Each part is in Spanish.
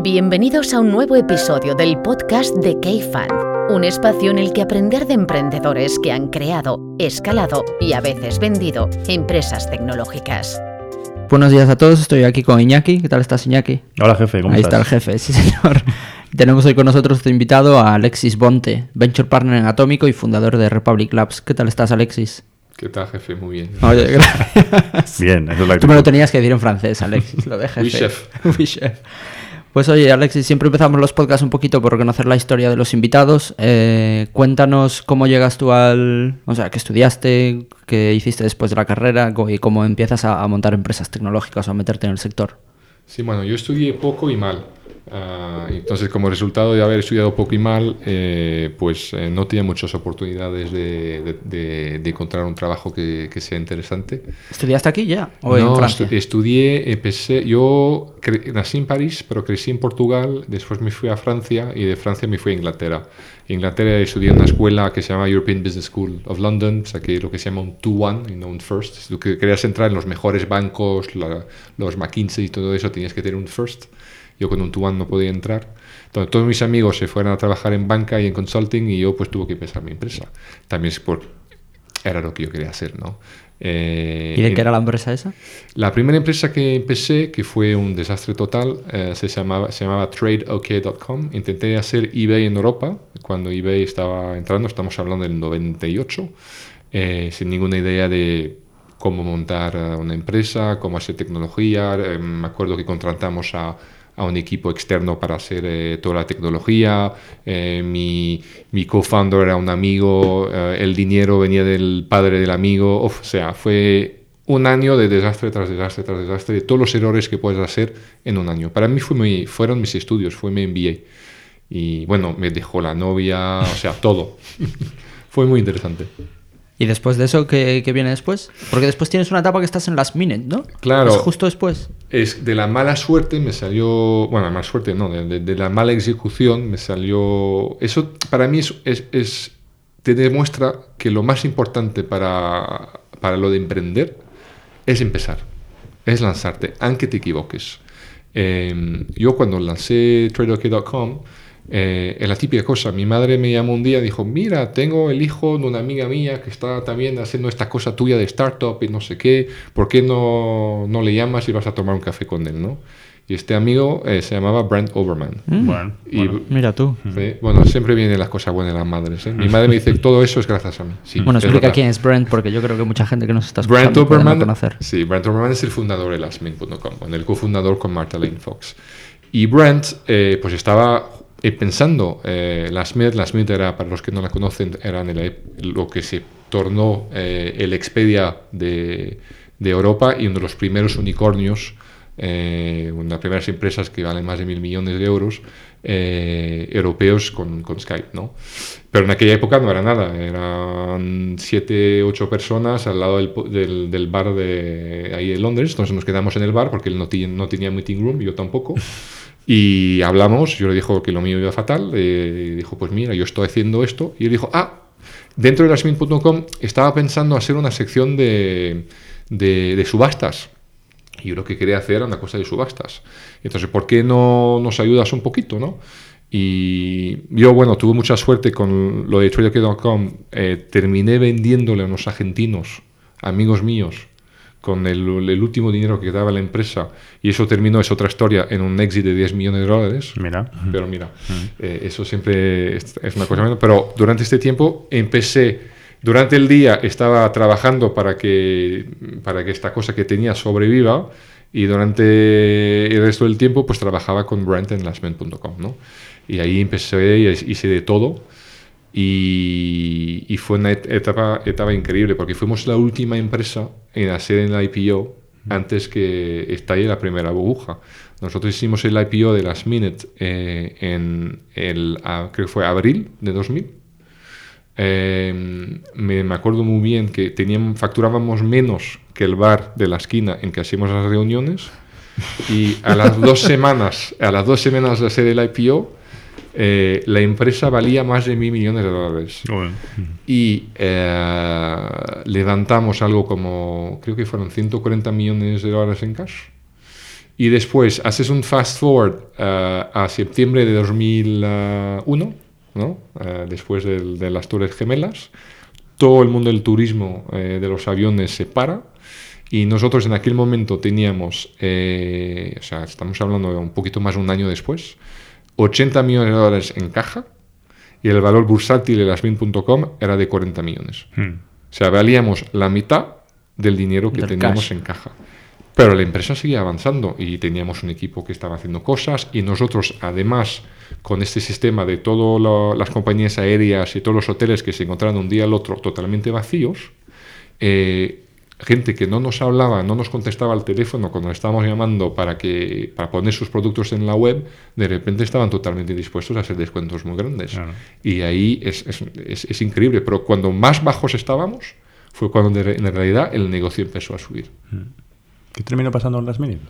Bienvenidos a un nuevo episodio del podcast de K-Fan, un espacio en el que aprender de emprendedores que han creado, escalado y a veces vendido empresas tecnológicas. Buenos días a todos, estoy aquí con Iñaki. ¿Qué tal estás, Iñaki? Hola, jefe, ¿cómo Ahí estás? está el jefe, sí, señor. Tenemos hoy con nosotros este invitado a Alexis Bonte, Venture Partner en Atómico y fundador de Republic Labs. ¿Qué tal estás, Alexis? ¿Qué tal, jefe? Muy bien. Oye, gracias. Bien, eso es la Tú me lo tenías que decir en francés, Alexis, lo de jefe. Oui, chef. Oui, chef. Pues oye, Alexis, siempre empezamos los podcasts un poquito por conocer la historia de los invitados. Eh, cuéntanos cómo llegas tú al... O sea, qué estudiaste, qué hiciste después de la carrera y cómo empiezas a, a montar empresas tecnológicas o a meterte en el sector. Sí, bueno, yo estudié poco y mal. Ah, entonces, como resultado de haber estudiado poco y mal, eh, pues eh, no tenía muchas oportunidades de, de- de- de encontrar un trabajo que, que sea interesante. ¿Estudiaste aquí ya? ¿O en No, Francia? estu- estudié, empecé, yo nací en París, pero crecí en Portugal, después me fui a Francia y de Francia me fui a Inglaterra. En Inglaterra estudié en una escuela que se llama European Business School of London, o sea, que lo que se llama un 2-1 y no un first. Si tú que- querías entrar en los mejores bancos, la- los McKinsey y todo eso, tenías que tener un first. Yo con un 2-1 no podía entrar. Entonces, todos mis amigos se fueron a trabajar en banca y en consulting y yo pues tuve que empezar mi empresa. También es por... Era lo que yo quería hacer, ¿no? Eh, ¿Y de qué era la empresa esa? la primera empresa que empecé, que fue un desastre total, eh, se, llamaba, se llamaba TradeOK.com. Intenté hacer eBay en Europa, cuando eBay estaba entrando, estamos hablando del 98, eh, sin ninguna idea de cómo montar eh, una empresa, cómo hacer tecnología. Eh, me acuerdo que contratamos a, a un equipo externo para hacer eh, toda la tecnología. Eh, mi mi co-founder era un amigo, eh, el dinero venía del padre del amigo. Uf, o sea, fue un año de desastre tras desastre tras desastre, de todos los errores que puedes hacer en un año. Para mí fueron mis estudios, fue mi MBA. Y bueno, me dejó la novia, o sea, todo. fue muy interesante. ¿Y después de eso, qué, qué viene después? Porque después tienes una etapa que estás en las minutes, ¿no? Claro. Es justo después. Es de la mala suerte me salió, bueno, mala suerte no, de, de- de la mala ejecución me salió, eso para mí es, es- es- te demuestra que lo más importante para, para lo de emprender es empezar, es lanzarte, aunque te equivoques. Eh, yo cuando lancé TradeOK.com, eh, es la típica cosa, mi madre me llamó un día y dijo, mira, tengo el hijo de una amiga mía que está también haciendo esta cosa tuya de startup y no sé qué, ¿por qué no, no le llamas y vas a tomar un café con él, no? Y este amigo eh, se llamaba Brent Overman. Bueno, Y, bueno. Mira tú. sí, bueno, siempre vienen las cosas buenas de las madres. ¿eh? Mi madre me dice, todo eso es gracias a mí. Sí, bueno, explica verdad. quién es Brent, porque yo creo que mucha gente que nos está Brent escuchando puede no conocer. sí, Brent Overman es el fundador de Lastminute.com, bueno, el cofundador con Martha Lane Fox. Y Brent, eh, pues estaba eh, pensando, eh, Lastminute, Lastminute era, para los que no la conocen, era en el- lo que se tornó eh, el Expedia de, de Europa y uno de los primeros unicornios, eh, una de las primeras empresas que valen más de mil millones de euros eh, europeos con, con Skype, ¿no? Pero en aquella época no era nada, eran siete, ocho personas al lado del, del, del bar de ahí en Londres, entonces nos quedamos en el bar porque él no, no tenía meeting room, yo tampoco, y hablamos, yo le dijo que lo mío iba fatal, eh, dijo, pues mira, yo estoy haciendo esto, y él dijo, ah, dentro de Lasmin.com estaba pensando hacer una sección de, de, de subastas. Y yo lo que quería hacer era una cosa de subastas. Entonces, ¿por qué no nos ayudas un poquito, no? Y yo, bueno, tuve mucha suerte con lo de TraderK.com. Eh, terminé vendiéndole a unos argentinos, amigos míos, con el, el último dinero que daba la empresa. Y eso terminó, es otra historia, en un exit de 10 millones de dólares. Mira. Pero mira, eh, eso siempre es, es una cosa menos. Pero durante este tiempo empecé, durante el día estaba trabajando para que, para que esta cosa que tenía sobreviva y durante el resto del tiempo pues trabajaba con Brent en lastman.com, ¿no? Y ahí empecé y hice de todo. Y, y fue una et- etapa, etapa increíble porque fuimos la última empresa en hacer el IPO antes que estalle la primera burbuja. Nosotros hicimos el IPO de Last Minute eh, en el, ah, creo que fue abril de 2000. Eh, me, me acuerdo muy bien que teníamos, facturábamos menos que el bar de la esquina en que hacíamos las reuniones y a las dos semanas, a las dos semanas de hacer el IPO, eh, la empresa valía más de mil millones de dólares. Bueno. Y eh, levantamos algo como, creo que fueron 140 millones de dólares en cash. Y después haces un fast forward eh, a septiembre de 2001, ¿no? Eh, después del- de, las Torres Gemelas. Todo el mundo del turismo eh, de los aviones se para. Y nosotros en aquel momento teníamos, eh, o sea, estamos hablando de un poquito más de un año después, 80 millones de dólares en caja y el valor bursátil de lasmin.com era de 40 millones. Hmm. O sea, valíamos la mitad del dinero que Del teníamos cash. en caja. Pero la empresa seguía avanzando y teníamos un equipo que estaba haciendo cosas y nosotros, además, con este sistema de todas las compañías aéreas y todos los hoteles que se encontraban un día al otro totalmente vacíos, eh, gente que no nos hablaba, no nos contestaba al teléfono cuando estábamos llamando para, que, para poner sus productos en la web, de repente estaban totalmente dispuestos a hacer descuentos muy grandes. Claro. Y ahí es, es- es- es increíble, pero cuando más bajos estábamos, fue cuando en realidad el negocio empezó a subir. ¿Qué terminó pasando en las Minute?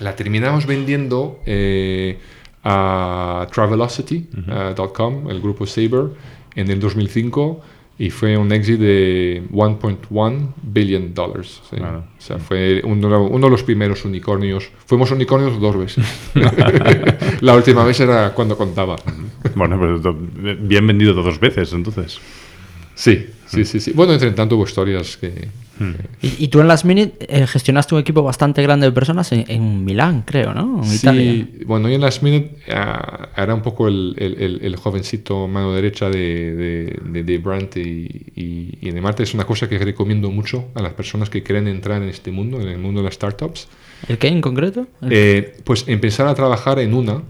La terminamos vendiendo eh, a Travelocity.com, el grupo Sabre, en el 2005 y fue un éxito de 1.1 billion dollars. sí. Claro. O sea, fue uno, uno de los primeros unicornios. Fuimos unicornios dos veces. La última vez era cuando contaba. Bueno, pues do- bien vendido dos veces, entonces. Sí, sí, sí, sí. Bueno, entre tanto hubo historias que... Y, y tú en Last Minute eh, gestionaste un equipo bastante grande de personas en, en Milán, creo, ¿no? En Italia. Sí, bueno, yo en Last Minute ah, era un poco el, el- el- el jovencito mano derecha de, de, de, de Brandt y, y, y de Marta. Es una cosa que recomiendo mucho a las personas que quieren entrar en este mundo, en el mundo de las startups. ¿El qué en concreto? Eh, pues empezar a trabajar en una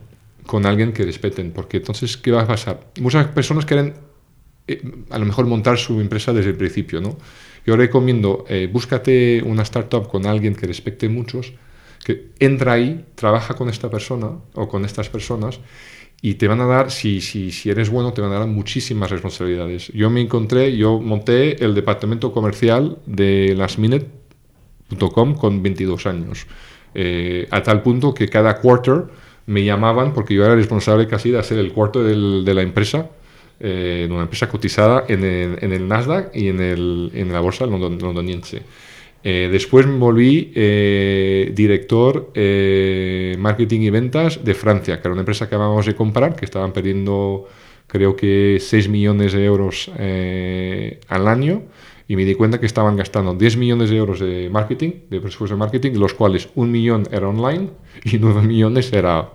con alguien que respeten, porque entonces, ¿qué va a pasar? Muchas personas quieren eh, a lo mejor montar su empresa desde el principio, ¿no? Yo recomiendo, eh, búscate una startup con alguien que respecte muchos, que entra ahí, trabaja con esta persona o con estas personas y te van a dar, si, si, si eres bueno, te van a dar muchísimas responsabilidades. Yo me encontré, yo monté el departamento comercial de Last Minute.com con 22 años, Eh, a tal punto que cada quarter me llamaban porque yo era responsable casi de hacer el cuarto del- de la empresa, eh, de una empresa cotizada en el, en Nasdaq y en, el, en la bolsa london- londoniense. Eh, después me volví eh, director eh, marketing y ventas de Francia, que era una empresa que acabamos de comprar, que estaban perdiendo creo que 6 millones de euros eh, al año y me di cuenta que estaban gastando 10 millones de euros de marketing, de presupuesto de marketing, los cuales un millón era online y 9 millones era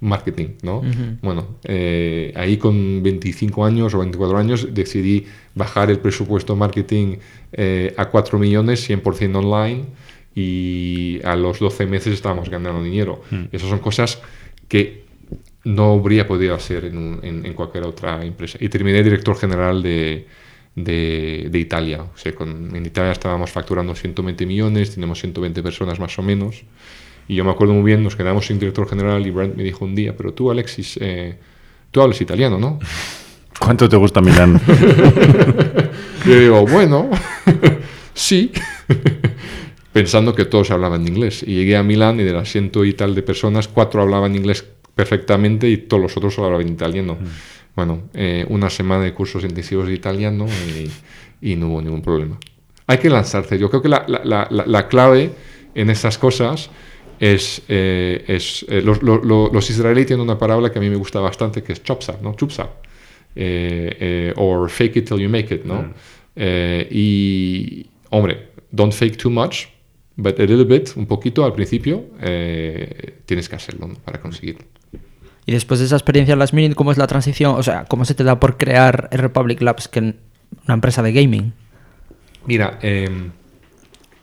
marketing, ¿no? Bueno, eh, ahí con 25 años o 24 años decidí bajar el presupuesto marketing eh, a 4 millones, 100% online, y a los 12 meses estábamos ganando dinero. Esas son cosas que no habría podido hacer en, un- en- en cualquier otra empresa. Y terminé director general de, de, de Italia. O sea, con- en Italia estábamos facturando 120 millones, tenemos 120 personas más o menos. Y yo me acuerdo muy bien, nos quedamos sin director general y Brent me dijo un día, pero tú, Alexis, eh, tú hablas italiano, ¿no? ¿Cuánto te gusta Milán? Yo digo, bueno, sí. Pensando que todos hablaban inglés. Y llegué a Milán y de las ciento y tal de personas, cuatro hablaban inglés perfectamente y todos los otros hablaban italiano. Bueno, eh, una semana de cursos intensivos de italiano y, y no hubo ningún problema. Hay que lanzarse. Yo creo que la- la- la- la clave en estas cosas es... eh, es eh, los, lo- lo- los israelíes tienen una palabra que a mí me gusta bastante, que es chopsa, ¿no? Chupsa. Eh, eh, or fake it till you make it, ¿no? Eh, y, hombre, don't fake too much, but a little bit, un poquito al principio, eh, tienes que hacerlo ¿no? para conseguirlo. Y después de esa experiencia en Last Minute, ¿cómo es la transición? O sea, ¿cómo se te da por crear Republic Labs, que es una empresa de gaming? Mira, eh,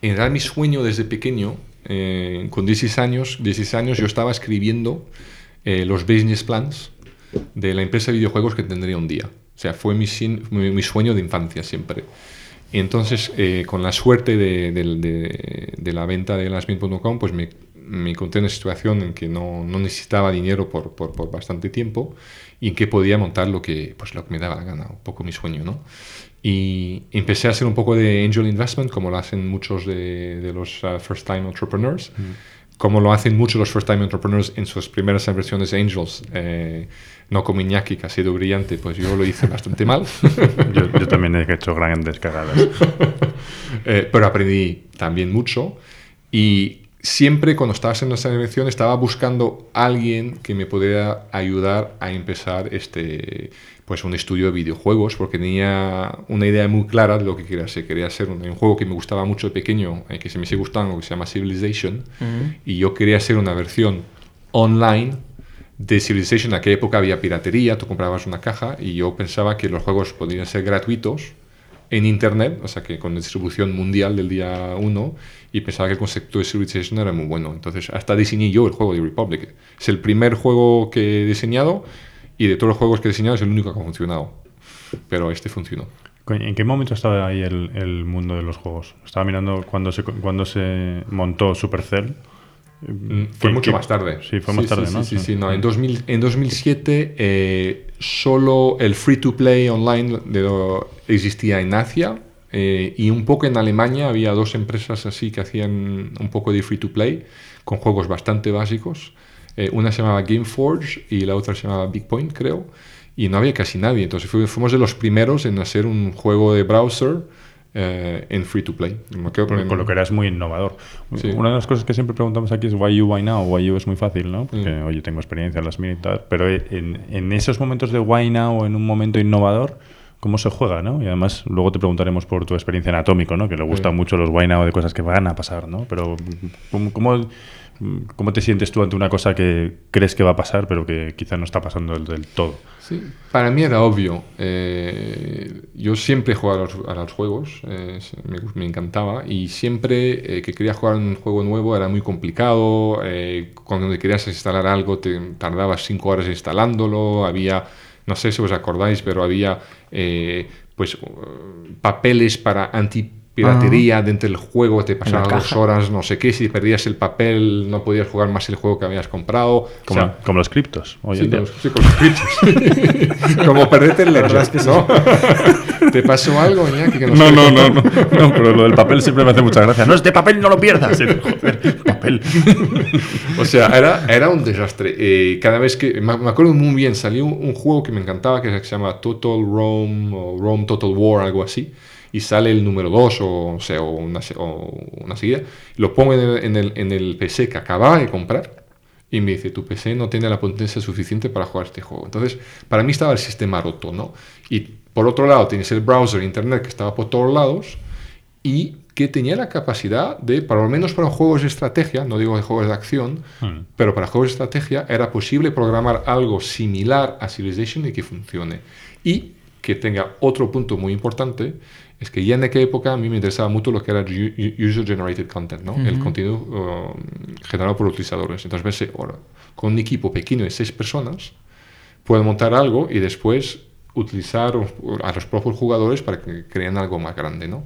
en realidad mi sueño desde pequeño, eh, con 16 años, 16 años yo estaba escribiendo eh, los business plans de la empresa de videojuegos que tendría un día. O sea, fue mi, sueño de infancia siempre. Y entonces, eh, con la suerte de, la venta de lasmin.com, pues me, me encontré en una situación en que no, necesitaba dinero por, por, por bastante tiempo y en que podía montar lo que, pues, lo que me daba la gana, un poco mi sueño, ¿no? Y empecé a hacer un poco de angel investment, como lo hacen muchos de, de los uh, first time entrepreneurs, como lo hacen muchos los first time entrepreneurs en sus primeras inversiones angels, eh, no como Iñaki, que ha sido brillante, pues yo lo hice bastante mal. Yo, yo también he hecho grandes cagadas. Eh, pero aprendí también mucho y siempre cuando estaba haciendo esa dirección estaba buscando a alguien que me pudiera ayudar a empezar este pues un estudio de videojuegos porque tenía una idea muy clara de lo que quería hacer. Quería hacer un, un juego que me gustaba mucho de pequeño, eh, que se me sigue gustando, que se llama Civilization, y yo quería hacer una versión online de Civilization. En aquella época había piratería, tú comprabas una caja y yo pensaba que los juegos podrían ser gratuitos en Internet, o sea que con distribución mundial del día 1, y pensaba que el concepto de Civilization era muy bueno. Entonces, hasta diseñé yo el juego de Republic. Es el primer juego que he diseñado y de todos los juegos que he diseñado es el único que ha funcionado. Pero este funcionó. ¿En qué momento estaba ahí el, el mundo de los juegos? Estaba mirando cuando se, cuando se montó Supercell. Mm, Fue ¿Qué- mucho más tarde. Sí, fue más tarde, sí, ¿no? Sí, sí, sí, no. En, 2000, en 2007 eh, solo el free to play online de existía en Asia eh, y un poco en Alemania había dos empresas así que hacían un poco de free to play con juegos bastante básicos. Eh, una se llamaba Gameforge y la otra se llamaba Big Point, creo. Y no había casi nadie. Entonces fu- fuimos de los primeros en hacer un juego de browser eh, en free to play. Me quedo Con, con lo que era es muy innovador. Sí. Una de las cosas que siempre preguntamos aquí es why you, why now. Why you es muy fácil, ¿no? Porque, Mm. oye, tengo experiencia en las tal. Pero en, en esos momentos de why now, en un momento innovador, ¿cómo se juega, no? Y además, luego te preguntaremos por tu experiencia en Atómico, ¿no? Que le gustan Sí. mucho los why now de cosas que van a pasar, ¿no? Pero, ¿cómo, cómo, cómo te sientes tú ante una cosa que crees que va a pasar, pero que quizá no está pasando del, todo? Sí, para mí era obvio. Eh, yo siempre jugaba a los, a los juegos, eh, me, encantaba, y siempre eh, que quería jugar un juego nuevo era muy complicado. cuando querías instalar algo, tardabas cinco horas instalándolo. Había, no sé si os acordáis, pero había pues uh, papeles para anti piratería dentro del juego, te pasaban dos caja. horas, no sé qué, si perdías el papel no podías jugar más el juego que habías comprado. Como, O sea, como los criptos. Hoy Sí, en día. los, sí, con los criptos. Como perderte el ledger, ¿no? ¿Te pasó algo, Iñaki? que nos No, no, no, no, no, pero lo del papel siempre me hace mucha gracia. No, este papel no lo pierdas. Joder, papel. O sea, era, era un desastre. Eh, cada vez que... Me, me acuerdo muy bien, salió un, un juego que me encantaba que se llama Total Rome o Rome Total War, algo así. Y sale el número 2 o, o, sea, o, una, o una seguida. Lo pongo en el, en, el, en el PC que acababa de comprar. Y me dice, tu PC no tiene la potencia suficiente para jugar este juego. Entonces, para mí estaba el sistema roto, ¿no? Y por otro lado, tienes el browser, internet, que estaba por todos lados. Y que tenía la capacidad de, para lo menos para juegos de estrategia, no digo de juegos de acción, Hmm. pero para juegos de estrategia era posible programar algo similar a Civilization y que funcione. Y que tenga otro punto muy importante, es que ya en aquella época a mí me interesaba mucho lo que era User-Generated Content, ¿no? el contenido uh, generado por utilizadores. Entonces pensé, ahora, con un equipo pequeño de seis personas, puedo montar algo y después utilizar a los propios jugadores para que creen algo más grande, ¿no?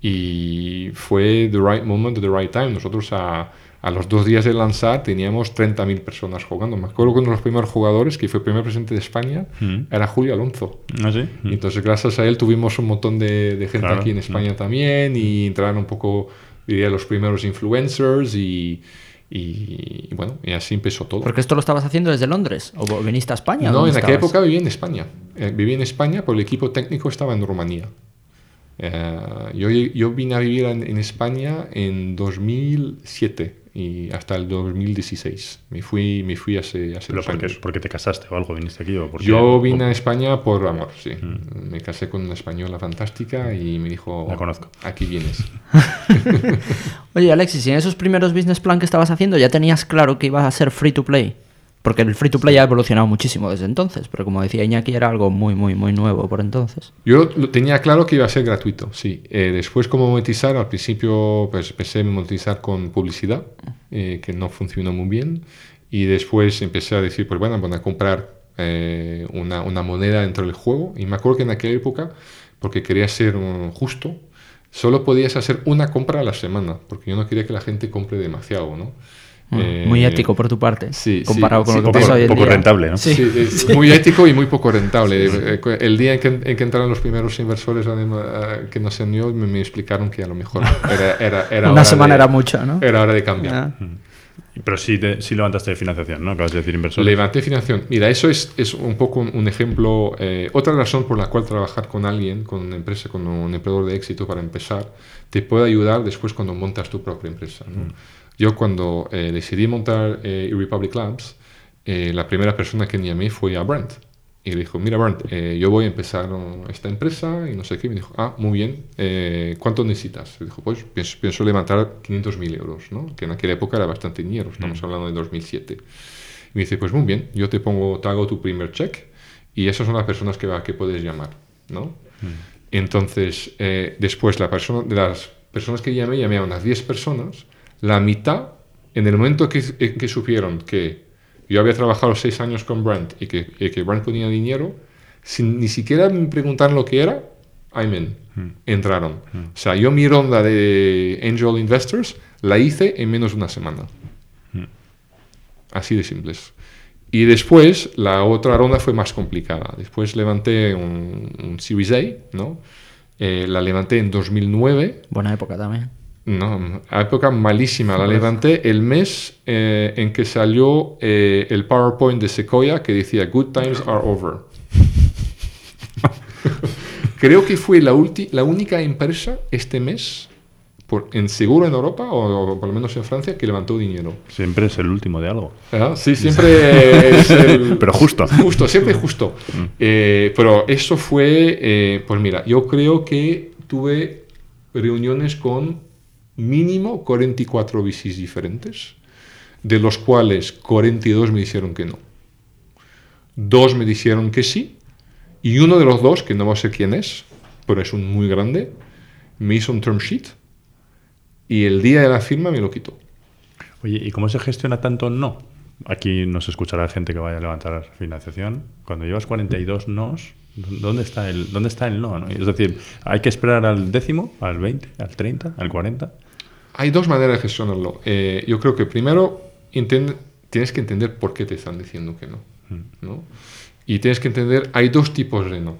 Y fue the right moment, the right time. Nosotros a, a los dos días de lanzar teníamos 30.000 personas jugando. Me acuerdo que uno de los primeros jugadores, que fue el primer presidente de España, Mm. era Julio Alonso. ¿Ah, sí? Y entonces, gracias a él, tuvimos un montón de, de gente Claro, aquí en España también y entraron un poco, diría, los primeros influencers y, y, y bueno, y así empezó todo. Porque esto lo estabas haciendo desde Londres. ¿O viniste a España? No, ¿Dónde en aquella época vivía en España. Eh, vivía en España, pero el equipo técnico estaba en Rumanía. Eh, yo, yo vine a vivir en, en España en 2007 y hasta el 2016. Me fui, me fui hace, hace ¿Pero porque, años. porque te casaste o algo? ¿Viniste aquí? O porque, Yo o- vine a España por amor, sí. Me casé con una española fantástica y me dijo... La conozco. Aquí vienes. Oye, Alexis, ¿y en esos primeros business plan que estabas haciendo ya tenías claro que ibas a ser free to play? Porque el free to play ha evolucionado muchísimo desde entonces, pero como decía Iñaki, era algo muy, muy, muy nuevo por entonces. Yo lo tenía claro que iba a ser gratuito, sí. Eh, después, cómo monetizar, al principio pues, empecé a monetizar con publicidad, eh, que no funcionó muy bien. Y después empecé a decir, pues bueno, van a comprar eh, una, una moneda dentro del juego. Y me acuerdo que en aquella época, porque quería ser um, justo, solo podías hacer una compra a la semana, porque yo no quería que la gente compre demasiado, ¿no? Eh, muy ético por tu parte, sí, comparado sí, con sí, lo que poco, pasa hoy en poco día. rentable, ¿no? Sí. Sí, es muy ético y muy poco rentable. Eh, El día en que, en que entraron los primeros inversores que nos unió, me, me explicaron que a lo mejor era, era, era Una hora semana de- era mucho, ¿no? Era hora de cambiar. Ah. Pero sí, te- sí levantaste financiación, ¿no? Acabas de decir inversores. Levanté financiación. Mira, eso es, es un poco un, un ejemplo. eh, otra razón por la cual trabajar con alguien, con una empresa, con un emprendedor de éxito para empezar, te puede ayudar después cuando montas tu propia empresa. ¿no? Yo cuando eh, decidí montar eh, Republic Labs, eh, la primera persona que llamé fue a Brent. Y le dijo, mira Brent, eh, yo voy a empezar esta empresa y no sé qué. Y me dijo, ah, muy bien, ¿cuánto necesitas? Le dijo, pues pienso, pienso levantar 500.000 euros, ¿no? que en aquella época era bastante dinero, estamos hablando de 2007. Y me dice, pues muy bien, yo te pongo, te hago tu primer check y esas son las personas que, que puedes llamar. ¿no? Entonces, eh, después la persona, de las personas que llamé, llamé a unas 10 personas, la mitad, en el momento que, en que supieron que yo había trabajado 6 años con Brent y que, y que Brent ponía dinero, sin ni siquiera me preguntaron lo que era, I'm in. Entraron. O sea, yo mi ronda de Angel Investors la hice en menos de una semana. Así de simples. Y después la otra ronda fue más complicada. Después levanté un, un Series A, ¿no? Eh, la levanté en 2009. Buena época también. No, época malísima. La levanté el mes eh, en que salió eh, el PowerPoint de Sequoia que decía Good times are over. Creo que fue la, ulti- la única empresa este mes, por, en seguro en Europa o, por lo menos en Francia, que levantó dinero. Siempre es el último de algo. ¿Ah? Sí, siempre es el- Pero justo. Justo, siempre justo. Eh, pero eso fue, pues mira, yo creo que tuve reuniones con mínimo 44 VCs diferentes, de los cuales 42 me dijeron que no. Dos me dijeron que sí, y uno de los dos, que no ser quién es, pero es un muy grande, me hizo un term sheet y el día de la firma me lo quitó. Oye, ¿y cómo se gestiona tanto no? Aquí nos escuchará gente que vaya a levantar financiación. Cuando llevas 42 nos, ¿dónde está el, dónde está el no, no? Es decir, ¿hay que esperar al décimo, al 20, al 30, al 40? Hay dos maneras de gestionarlo. Eh, yo creo que primero enten- tienes que entender por qué te están diciendo que no. ¿no? Y tienes que entender, hay dos tipos de no.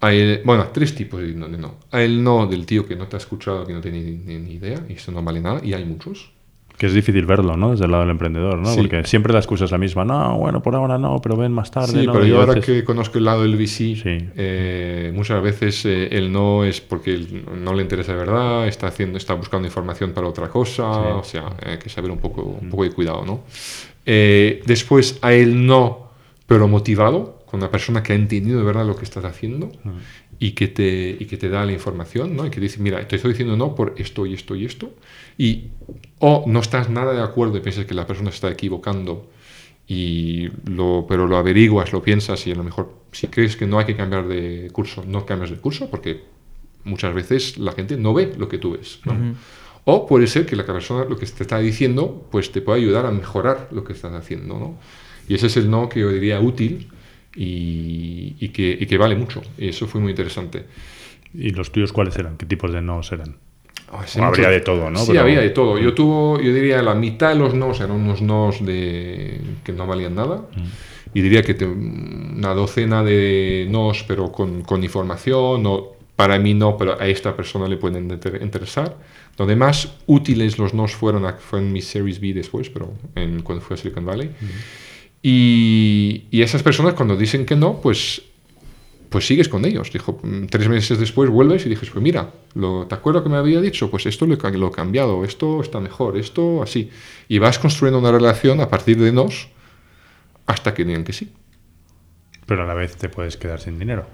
Hay, bueno, tres tipos de no, de no. Hay el no del tío que no te ha escuchado, que no tiene ni, ni- ni idea, y eso no vale nada, y hay muchos. Que es difícil verlo, ¿no? Desde el lado del emprendedor, ¿no? Sí. Porque siempre la excusa es la misma. No, bueno, por ahora no, pero ven más tarde. Sí, ¿no? pero yo a ahora veces- que conozco el lado del VC, Sí. eh, muchas veces eh, el no es porque no le interesa de verdad, está, haciendo, está buscando información para otra cosa, o sea, hay que saber un poco, un poco de cuidado, ¿no? Eh, después hay el no, pero motivado, con una persona que ha entendido de verdad lo que estás haciendo y, que te, y que te da la información, ¿no? Y que dice, mira, te estoy diciendo no por esto y esto y esto, y o no estás nada de acuerdo y piensas que la persona se está equivocando y lo, pero lo averiguas, lo piensas y a lo mejor si crees que no hay que cambiar de curso, no cambias de curso porque muchas veces la gente no ve lo que tú ves. ¿no? O puede ser que la persona lo que te está diciendo pues te pueda ayudar a mejorar lo que estás haciendo. ¿no? Y ese es el no que yo diría útil y, y que, y que vale mucho. Y eso fue muy interesante. ¿Y los tuyos cuáles eran? ¿Qué tipos de nos eran? Ah, sí, O habría mucho- de todo, ¿no? Sí, Pero- había de todo. Yo tuvo, yo diría la mitad de los nos eran unos nos de que no valían nada. Y diría que te- una docena de nos, pero con, con información, o para mí no, pero a esta persona le pueden inter- interesar. Donde más útiles los nos fueron a- fue en mi Series B después, pero en, cuando fui a Silicon Valley. Y, y esas personas cuando dicen que no, pues pues sigues con ellos. Dijo, mm, tres meses después vuelves y dices, pues mira, lo, ¿te acuerdas que me había dicho? Pues esto lo, lo he cambiado, esto está mejor, esto así. Y vas construyendo una relación a partir de nos hasta que digan que sí. Pero a la vez te puedes quedar sin dinero.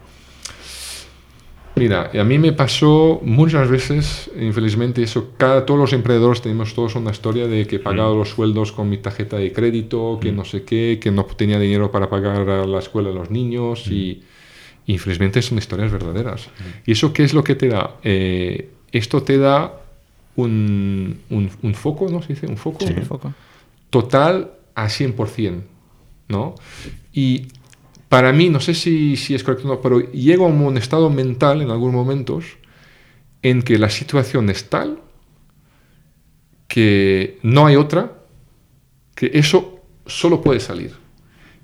Mira, a mí me pasó muchas veces, infelizmente, eso, cada, todos los emprendedores tenemos todos una historia de que he pagado los sueldos con mi tarjeta de crédito, que no sé qué, que no tenía dinero para pagar a la escuela a los niños y infelizmente son historias verdaderas. ¿Y eso qué es lo que te da? Eh, esto te da un, un, un foco, ¿no? ¿Se dice? Un foco. Sí, foco. total a 100%, ¿no? Y para mí, no sé si, si es correcto o no, pero llego a un estado mental en algunos momentos en que la situación es tal que no hay otra, que eso solo puede salir.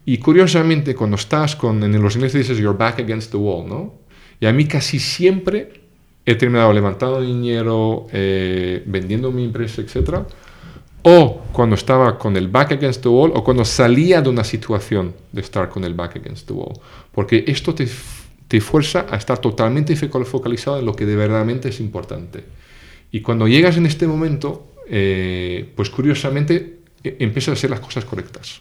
Y curiosamente, cuando estás con, en los ingleses dices, you're back against the wall, ¿no? Y a mí casi siempre he terminado levantando dinero, eh, vendiendo mi empresa, etcétera, o cuando estaba con el back against the wall o cuando salía de una situación de estar con el back against the wall. Porque esto te, te fuerza a estar totalmente focal- focalizado en lo que de verdaderamente es importante. Y cuando llegas en este momento, eh, pues curiosamente e- empiezan a hacer las cosas correctas.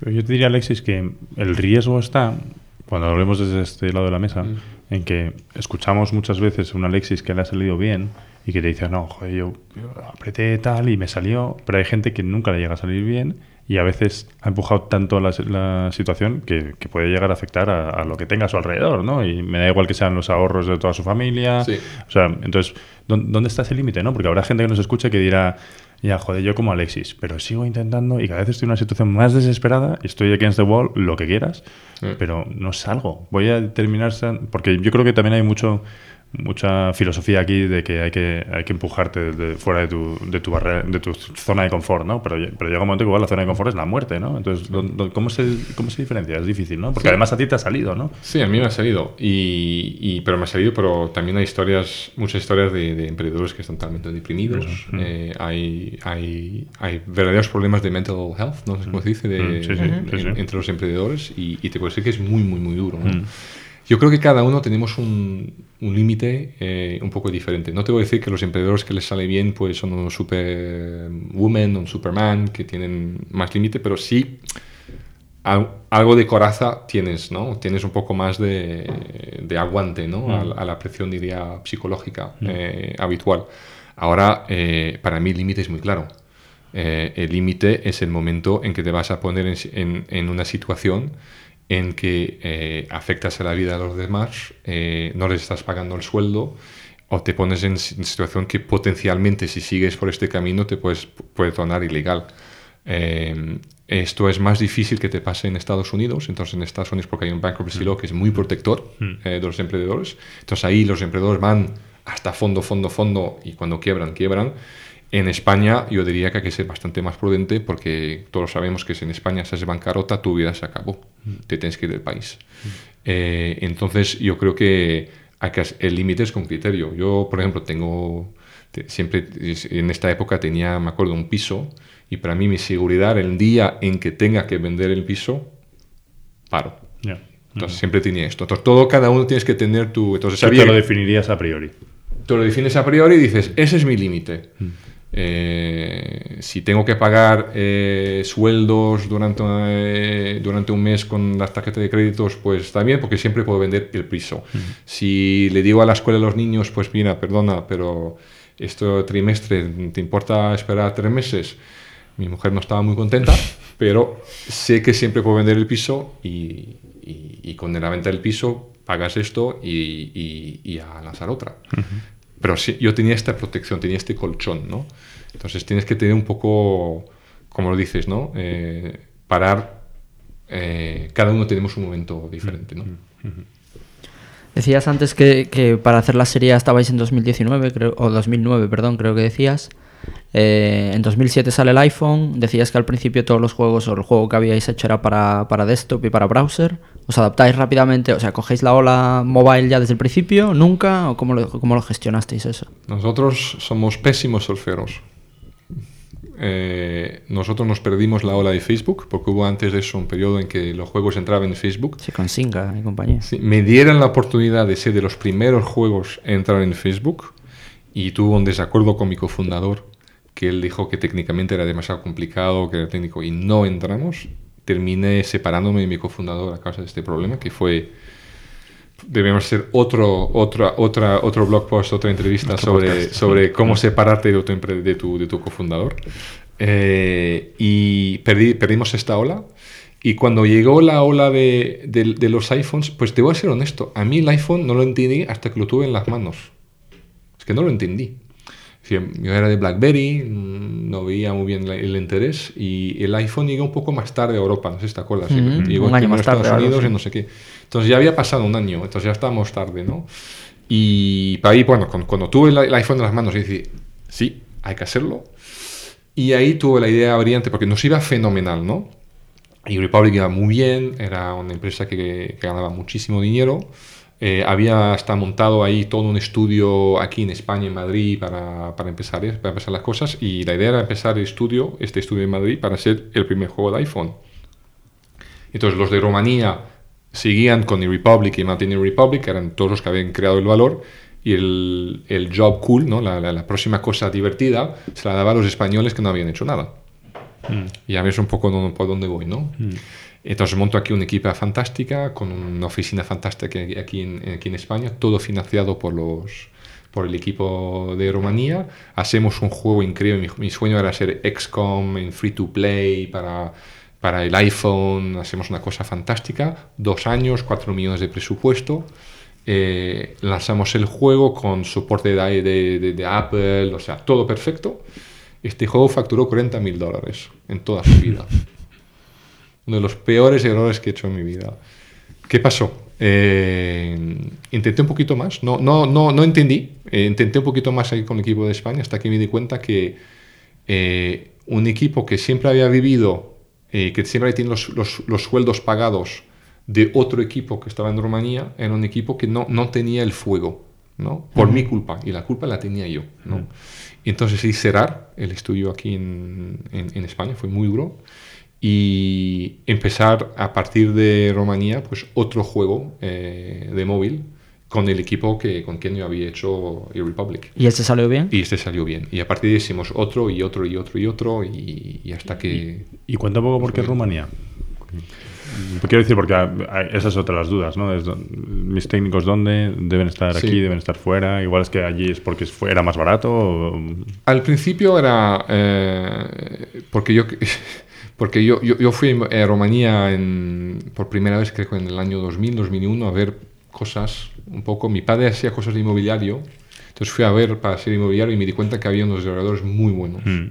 Pero yo te diría, Alexis, que el riesgo está, cuando hablemos desde este lado de la mesa, Mm. en que escuchamos muchas veces un Alexis que le ha salido bien y que te dice, no, joder, yo, yo apreté tal y me salió, pero hay gente que nunca le llega a salir bien y a veces ha empujado tanto la, la situación que, que puede llegar a afectar a, a lo que tenga a su alrededor, ¿no? Y me da igual que sean los ahorros de toda su familia. Sí. O sea, entonces, ¿dó- ¿dónde está ese límite, no? Porque habrá gente que nos escuche que dirá, ya, joder, yo como Alexis, pero sigo intentando y cada vez estoy en una situación más desesperada, estoy against the wall, lo que quieras, Mm. pero no salgo. Voy a terminar, porque yo creo que también hay mucho mucha filosofía aquí de que hay que, hay que empujarte de, fuera de tu, de, tu barrera, de tu zona de confort, ¿no? Pero, pero llega un momento que igual la zona de confort es la muerte, ¿no? Entonces, ¿dó- dó- ¿cómo se, cómo se diferencia? Es difícil, ¿no? Porque Sí. además a ti te ha salido, ¿no? Sí, a mí me ha salido. Y, y- pero me ha salido, pero también hay historias, muchas historias de, de emprendedores que están totalmente deprimidos. Eh, hay, hay, hay verdaderos problemas de mental health, no cómo se dice, de- sí, sí, en- sí, sí. entre los emprendedores. Y, y te puedo decir que es muy, muy, muy duro. ¿no? Yo creo que cada uno tenemos un, un límite eh, un poco diferente. No te voy a decir que los emprendedores que les sale bien pues son un superwoman, un superman, que tienen más límite, pero sí al- algo de coraza tienes, ¿no? Tienes un poco más de, de aguante, ¿no? A, la- a la presión, diría, psicológica eh, habitual. Ahora, eh, para mí el límite es muy claro. Eh, el límite es el momento en que te vas a poner en, en- en una situación en que eh, afectas a la vida de los demás, eh, no les estás pagando el sueldo o te pones en si- situación que potencialmente si sigues por este camino te puedes, puede tornar ilegal. Eh, esto es más difícil que te pase en Estados Unidos. Entonces, en Estados Unidos, porque hay un bankruptcy law que es muy protector eh, de los emprendedores. Entonces, ahí los emprendedores van hasta fondo, fondo, fondo y cuando quiebran, quiebran. En España, yo diría que hay que ser bastante más prudente porque todos sabemos que si en España se hace bancarrota, tu vida se acabó. Te tienes que ir del país. Eh, entonces, yo creo que hay que el límite es con criterio. Yo, por ejemplo, tengo te- siempre en esta época tenía, me acuerdo, un piso y para mí mi seguridad el día en que tenga que vender el piso, paro. Ya. Entonces siempre tenía esto. Entonces todo, cada uno tienes que tener tu... Entonces Tú te lo definirías a priori. tú lo defines a priori y dices, ese es mi límite. Eh, si tengo que pagar eh, sueldos durante, eh, durante un mes con las tarjetas de créditos, pues bien, porque siempre puedo vender el piso. Si le digo a la escuela de los niños, pues mira, perdona, pero este trimestre, ¿te importa esperar tres meses? Mi mujer no estaba muy contenta, pero sé que siempre puedo vender el piso y, y- y con la venta del piso pagas esto y, y- y a lanzar otra. Pero sí, yo tenía esta protección, tenía este colchón, ¿no? Entonces tienes que tener un poco, como lo dices, ¿no? Eh, parar, eh, cada uno tenemos un momento diferente, ¿no? Decías antes que, que para hacer la serie estabais en 2019, creo, o 2009, perdón, creo que decías. Eh, en 2007 sale el iPhone. Decías que al principio todos los juegos o el juego que habíais hecho era para, para desktop y para browser. ¿Os adaptáis rápidamente? O sea, ¿cogéis la ola mobile ya desde el principio? ¿Nunca? ¿O cómo lo, cómo lo gestionasteis eso? Nosotros somos pésimos surferos. Eh, nosotros nos perdimos la ola de Facebook, porque hubo antes de eso un periodo en que los juegos entraban en Facebook. Sí, con Singa y compañía. Sí, me dieron la oportunidad de ser de los primeros juegos en entrar en Facebook y tuve un desacuerdo con mi cofundador, que él dijo que técnicamente era demasiado complicado, que era técnico, y no entramos. Terminé separándome de mi cofundador a causa de este problema, que fue... Debemos hacer otro, otra, otra, otro blog post, otra entrevista sobre, sobre cómo separarte de tu, de tu, de tu cofundador. Eh, y perdí, perdimos esta ola. Y cuando llegó la ola de, de- de los iPhones, pues te voy a ser honesto, a mí el iPhone no lo entendí hasta que lo tuve en las manos. Es que no lo entendí. Yo era de BlackBerry, mm, no veía muy bien el interés y el iPhone llegó un poco más tarde a Europa, no sé si te acuerdas. sí, Ujú, llegó un año más a Estados tarde, algo Unidos así. y no sé qué. Entonces ya había pasado un año, entonces ya estábamos tarde, ¿no? Y para ahí, bueno, cuando, cuando tuve el, el iPhone en las manos, dije, sí, hay que hacerlo. Y ahí tuve la idea brillante, porque nos iba fenomenal, ¿no? Y Republic iba muy bien, era una empresa que, que ganaba muchísimo dinero. Eh, había hasta montado ahí todo un estudio aquí en España, en Madrid, para, para, empezar, eh, para empezar las cosas. Y la idea era empezar el estudio, este estudio en Madrid, para ser el primer juego de iPhone. Entonces los de Rumanía seguían con Republic y Martin Republic, que eran todos los que habían creado el valor. y el, el job cool, ¿no? La, la- la próxima cosa divertida, se la daba a los españoles que no habían hecho nada. Y ya ves un poco dónde- por dónde voy, ¿no? Entonces monto aquí una equipa fantástica, con una oficina fantástica aquí en, aquí en España, todo financiado por, los, por el equipo de Rumanía. Hacemos un juego increíble, mi, mi sueño era hacer XCOM en free to play para, para el iPhone, hacemos una cosa fantástica, dos años, cuatro millones de presupuesto. Eh, lanzamos el juego con soporte de, de- de- de Apple, o sea, todo perfecto. Este juego facturó 40 mil dólares en toda su vida. Uno de los peores errores que he hecho en mi vida. ¿Qué pasó? Eh, intenté un poquito más, no, no, no, no entendí, Eh, intenté un poquito más ahí con el equipo de España hasta que me di cuenta que eh, un equipo que siempre había vivido, eh, que siempre tiene los, los, los sueldos pagados de otro equipo que estaba en Rumanía, era un equipo que no, no tenía el fuego, ¿no? Por mi culpa, y la culpa la tenía yo, ¿no? Y entonces hice cerrar el estudio aquí en, en, en España, fue muy duro, y empezar a partir de Rumanía, pues otro juego eh, de móvil con el equipo que, con quien yo había hecho e-Republic. ¿Y ese salió bien? Y este salió bien. Y a partir de ahí hicimos otro y otro y otro y otro y, y hasta que... Y cuenta un poco por qué Rumanía. Quiero decir, porque hay- esa es otra de las dudas, ¿no? Es mis técnicos, ¿dónde? ¿Deben estar Sí. aquí? ¿Deben estar fuera? Igual es que allí es porque era más barato. o- Al principio era... eh, porque yo... Porque yo, yo, yo fui a Rumanía en, por primera vez, creo que en el año 2000, 2001, a ver cosas un poco. Mi padre hacía cosas de inmobiliario, entonces fui a ver para ser inmobiliario y me di cuenta que había unos desarrolladores muy buenos. Mm.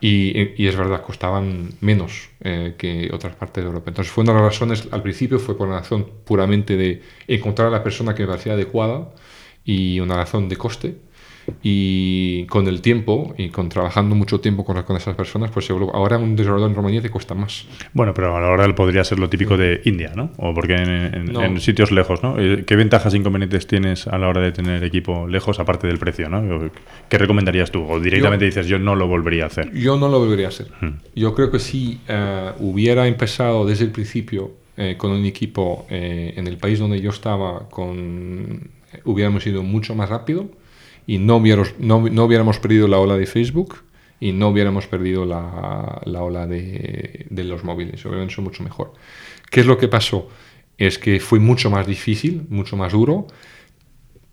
Y, y es verdad, costaban menos eh, que otras partes de Europa. Entonces fue una de las razones, al principio fue por una razón puramente de encontrar a la persona que me parecía adecuada y una razón de coste. Y con el tiempo y con trabajando mucho tiempo con, con esas personas, pues seguro- ahora un desarrollador en Rumanía te cuesta más. Bueno, pero a la hora podría ser lo típico de India, ¿no? O porque en, en- No. en sitios lejos, ¿no? Eh, ¿Qué ventajas e inconvenientes tienes a la hora de tener equipo lejos, aparte del precio, ¿no? ¿Qué recomendarías tú? O directamente Yo- dices, yo no lo volvería a hacer. Yo no lo volvería a hacer. Hmm. Yo creo que si eh, hubiera empezado desde el principio eh, con un equipo eh, en el país donde yo estaba, con, hubiéramos ido mucho más rápido y no hubiéramos, no, no hubiéramos perdido la ola de Facebook y no hubiéramos perdido la, la ola de, de los móviles. Hubiéramos hecho mucho mejor. ¿Qué es lo que pasó? Es que fue mucho más difícil, mucho más duro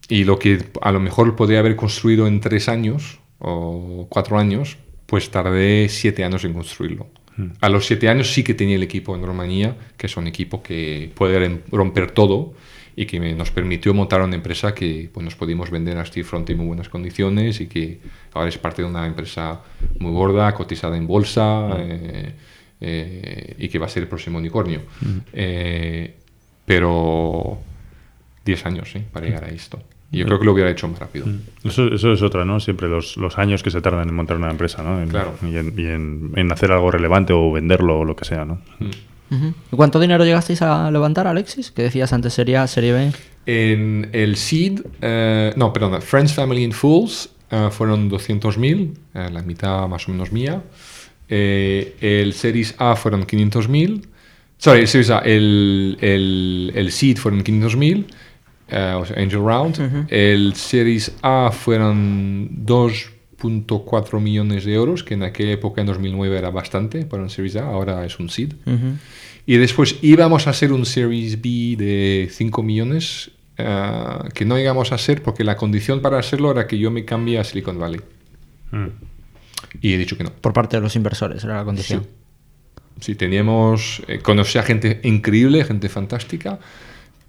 y lo que a lo mejor podría haber construido en tres años o cuatro años, pues tardé siete años en construirlo. A los siete años sí que tenía el equipo en Rumanía, que es un equipo que puede romper todo y que nos permitió montar una empresa que pues, nos pudimos vender a Stillfront en muy buenas condiciones y que ahora es parte de una empresa muy gorda, cotizada en bolsa eh, eh, y que va a ser el próximo unicornio. Eh, pero 10 años para llegar a esto. Y yo creo que lo hubiera hecho más rápido. Eso, eso es otra, ¿no? Siempre los, los años que se tardan en montar una empresa, ¿no? En- Claro. Y, en, y en- en hacer algo relevante o venderlo o lo que sea, ¿no? Ujú. ¿Y ¿Cuánto dinero llegasteis a levantar, Alexis? Que decías antes sería Serie B. En el Seed, eh, no, perdona, Friends, Family and Fools eh, fueron 200.000, eh, la mitad más o menos mía. Eh, el Series A fueron 500.000. Sorry, el Series A, el, el, el Seed fueron 500.000, eh, o sea, Angel Round. El Series A fueron 2.4 millones de euros, que en aquella época, en 2009, era bastante para un Series A, ahora es un Seed. Y después íbamos a hacer un Series B de 5 millones, eh, que no íbamos a hacer porque la condición para hacerlo era que yo me cambie a Silicon Valley. Mm. Y he dicho que no. Por parte de los inversores, era la condición. Sí, teníamos, eh, conocí a gente increíble, gente fantástica,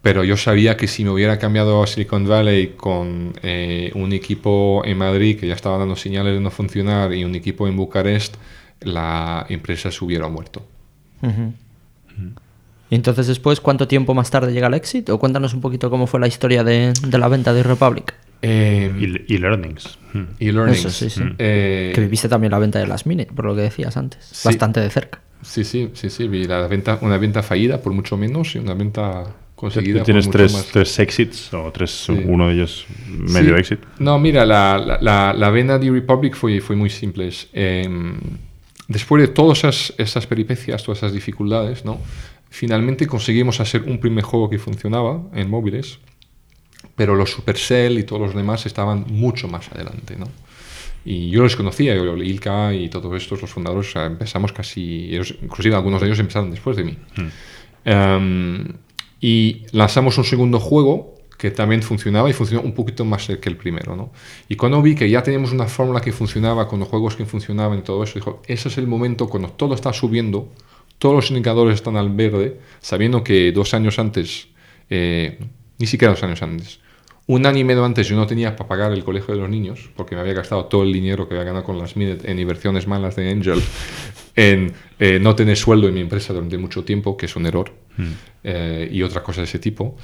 pero yo sabía que si me hubiera cambiado a Silicon Valley con eh, un equipo en Madrid que ya estaba dando señales de no funcionar y un equipo en Bucarest, la empresa se hubiera muerto. Y entonces después, ¿cuánto tiempo más tarde llega el éxito? O cuéntanos un poquito cómo fue la historia de, de la venta de Republic. Eh, Y, y learnings. Y learnings. Eso, sí, sí. Eh, Que viviste también la venta de las Minute, por lo que decías antes. Sí. Bastante de cerca. Sí, sí, sí, sí, vi la venta, una venta fallida por mucho menos y una venta conseguida por Tienes mucho tres, más. tres exits o tres, Sí. uno de ellos medio Sí. exit. No, mira, la, la, la, la de Republic fue, fue muy simple. Eh, después de todas esas, esas peripecias, todas esas dificultades, ¿no? finalmente conseguimos hacer un primer juego que funcionaba en móviles, pero los Supercell y todos los demás estaban mucho más adelante, ¿no? Y yo los conocía, yo, Ilka y todos estos, los fundadores, o sea, empezamos casi, ellos- inclusive algunos de ellos empezaron después de mí. Em, y lanzamos un segundo juego que también funcionaba y funcionó un poquito más que el primero, ¿no? Y cuando vi que ya teníamos una fórmula que funcionaba, con los juegos que funcionaban y todo eso, dijo, ese es el momento cuando todo está subiendo, todos los indicadores están al verde, sabiendo que dos años antes, eh, ni siquiera dos años antes, un año y medio antes yo no tenía para pagar el colegio de los niños, porque me había gastado todo el dinero que había ganado con las Minute en inversiones malas de Angel, en eh, no tener sueldo en mi empresa durante mucho tiempo, que es un error, eh, y otras cosas de ese tipo,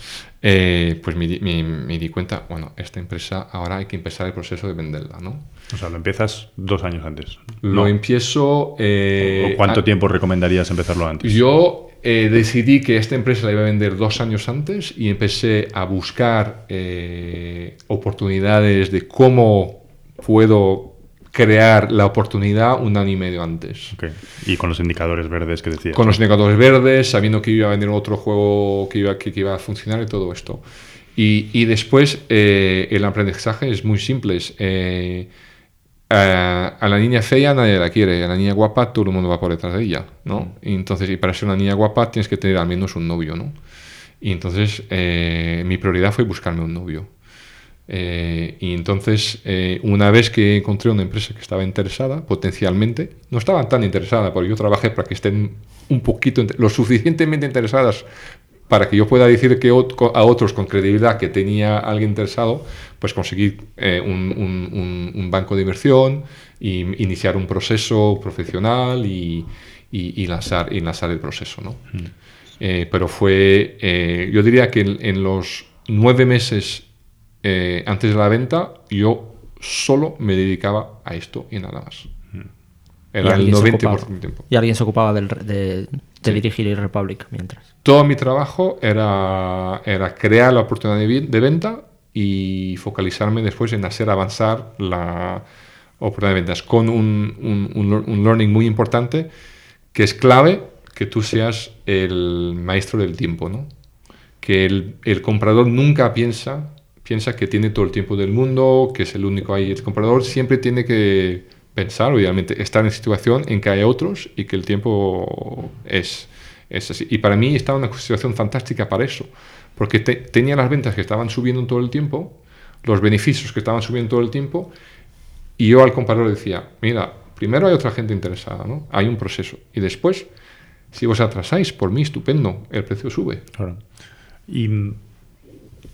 eh, pues me di, me- me di cuenta, bueno, esta empresa ahora hay que empezar el proceso de venderla, ¿no? O sea, lo empiezas dos años antes. Lo No. empiezo... eh, ¿O ¿Cuánto a- tiempo recomendarías empezarlo antes? Yo eh, decidí que esta empresa la iba a vender dos años antes y empecé a buscar eh, oportunidades de cómo puedo crear la oportunidad un año y medio antes. Ok. Y con los indicadores verdes que decías. Con los indicadores verdes, sabiendo que iba a vender otro juego que iba, que, que iba a funcionar y todo esto. Y, y después eh, el aprendizaje es muy simple. es, eh, a, a la niña fea nadie la quiere, a la niña guapa todo el mundo va por detrás de ella, ¿no? Y entonces, y para ser una niña guapa tienes que tener al menos un novio, ¿no? Y entonces eh, mi prioridad fue buscarme un novio. Eh, y entonces, eh, una vez que encontré una empresa que estaba interesada, potencialmente, no estaban tan interesada, porque yo trabajé para que estén un poquito, lo suficientemente interesadas para que yo pueda decir que a otros con credibilidad que tenía alguien interesado, pues conseguir eh, un, un- un- un banco de inversión y iniciar un proceso profesional y, y- y lanzar, y lanzar el proceso. ¿no? Eh, pero fue, eh, yo diría que en, en los nueve meses eh, antes de la venta, yo solo me dedicaba a esto y nada más. Y Era el alguien se 90% ocupaba- de mi tiempo. Y alguien se ocupaba del de, dirigir el Republic mientras. Todo mi trabajo era, era crear la oportunidad de, venta y focalizarme después en hacer avanzar la oportunidad de ventas con un, un- un lear- un learning muy importante que es clave que tú seas el maestro del tiempo, ¿no? Que el, el comprador nunca piensa, piensa que tiene todo el tiempo del mundo, que es el único ahí. El comprador siempre tiene que pensar, obviamente, estar en situación en que hay otros y que el tiempo es, es así. Y para mí estaba una situación fantástica para eso, porque te- tenía las ventas que estaban subiendo todo el tiempo, los beneficios que estaban subiendo todo el tiempo, y yo al comprador decía, mira, primero hay otra gente interesada, ¿no? Hay un proceso. Y después, si vos atrasáis, por mí, estupendo, el precio sube. Claro. Y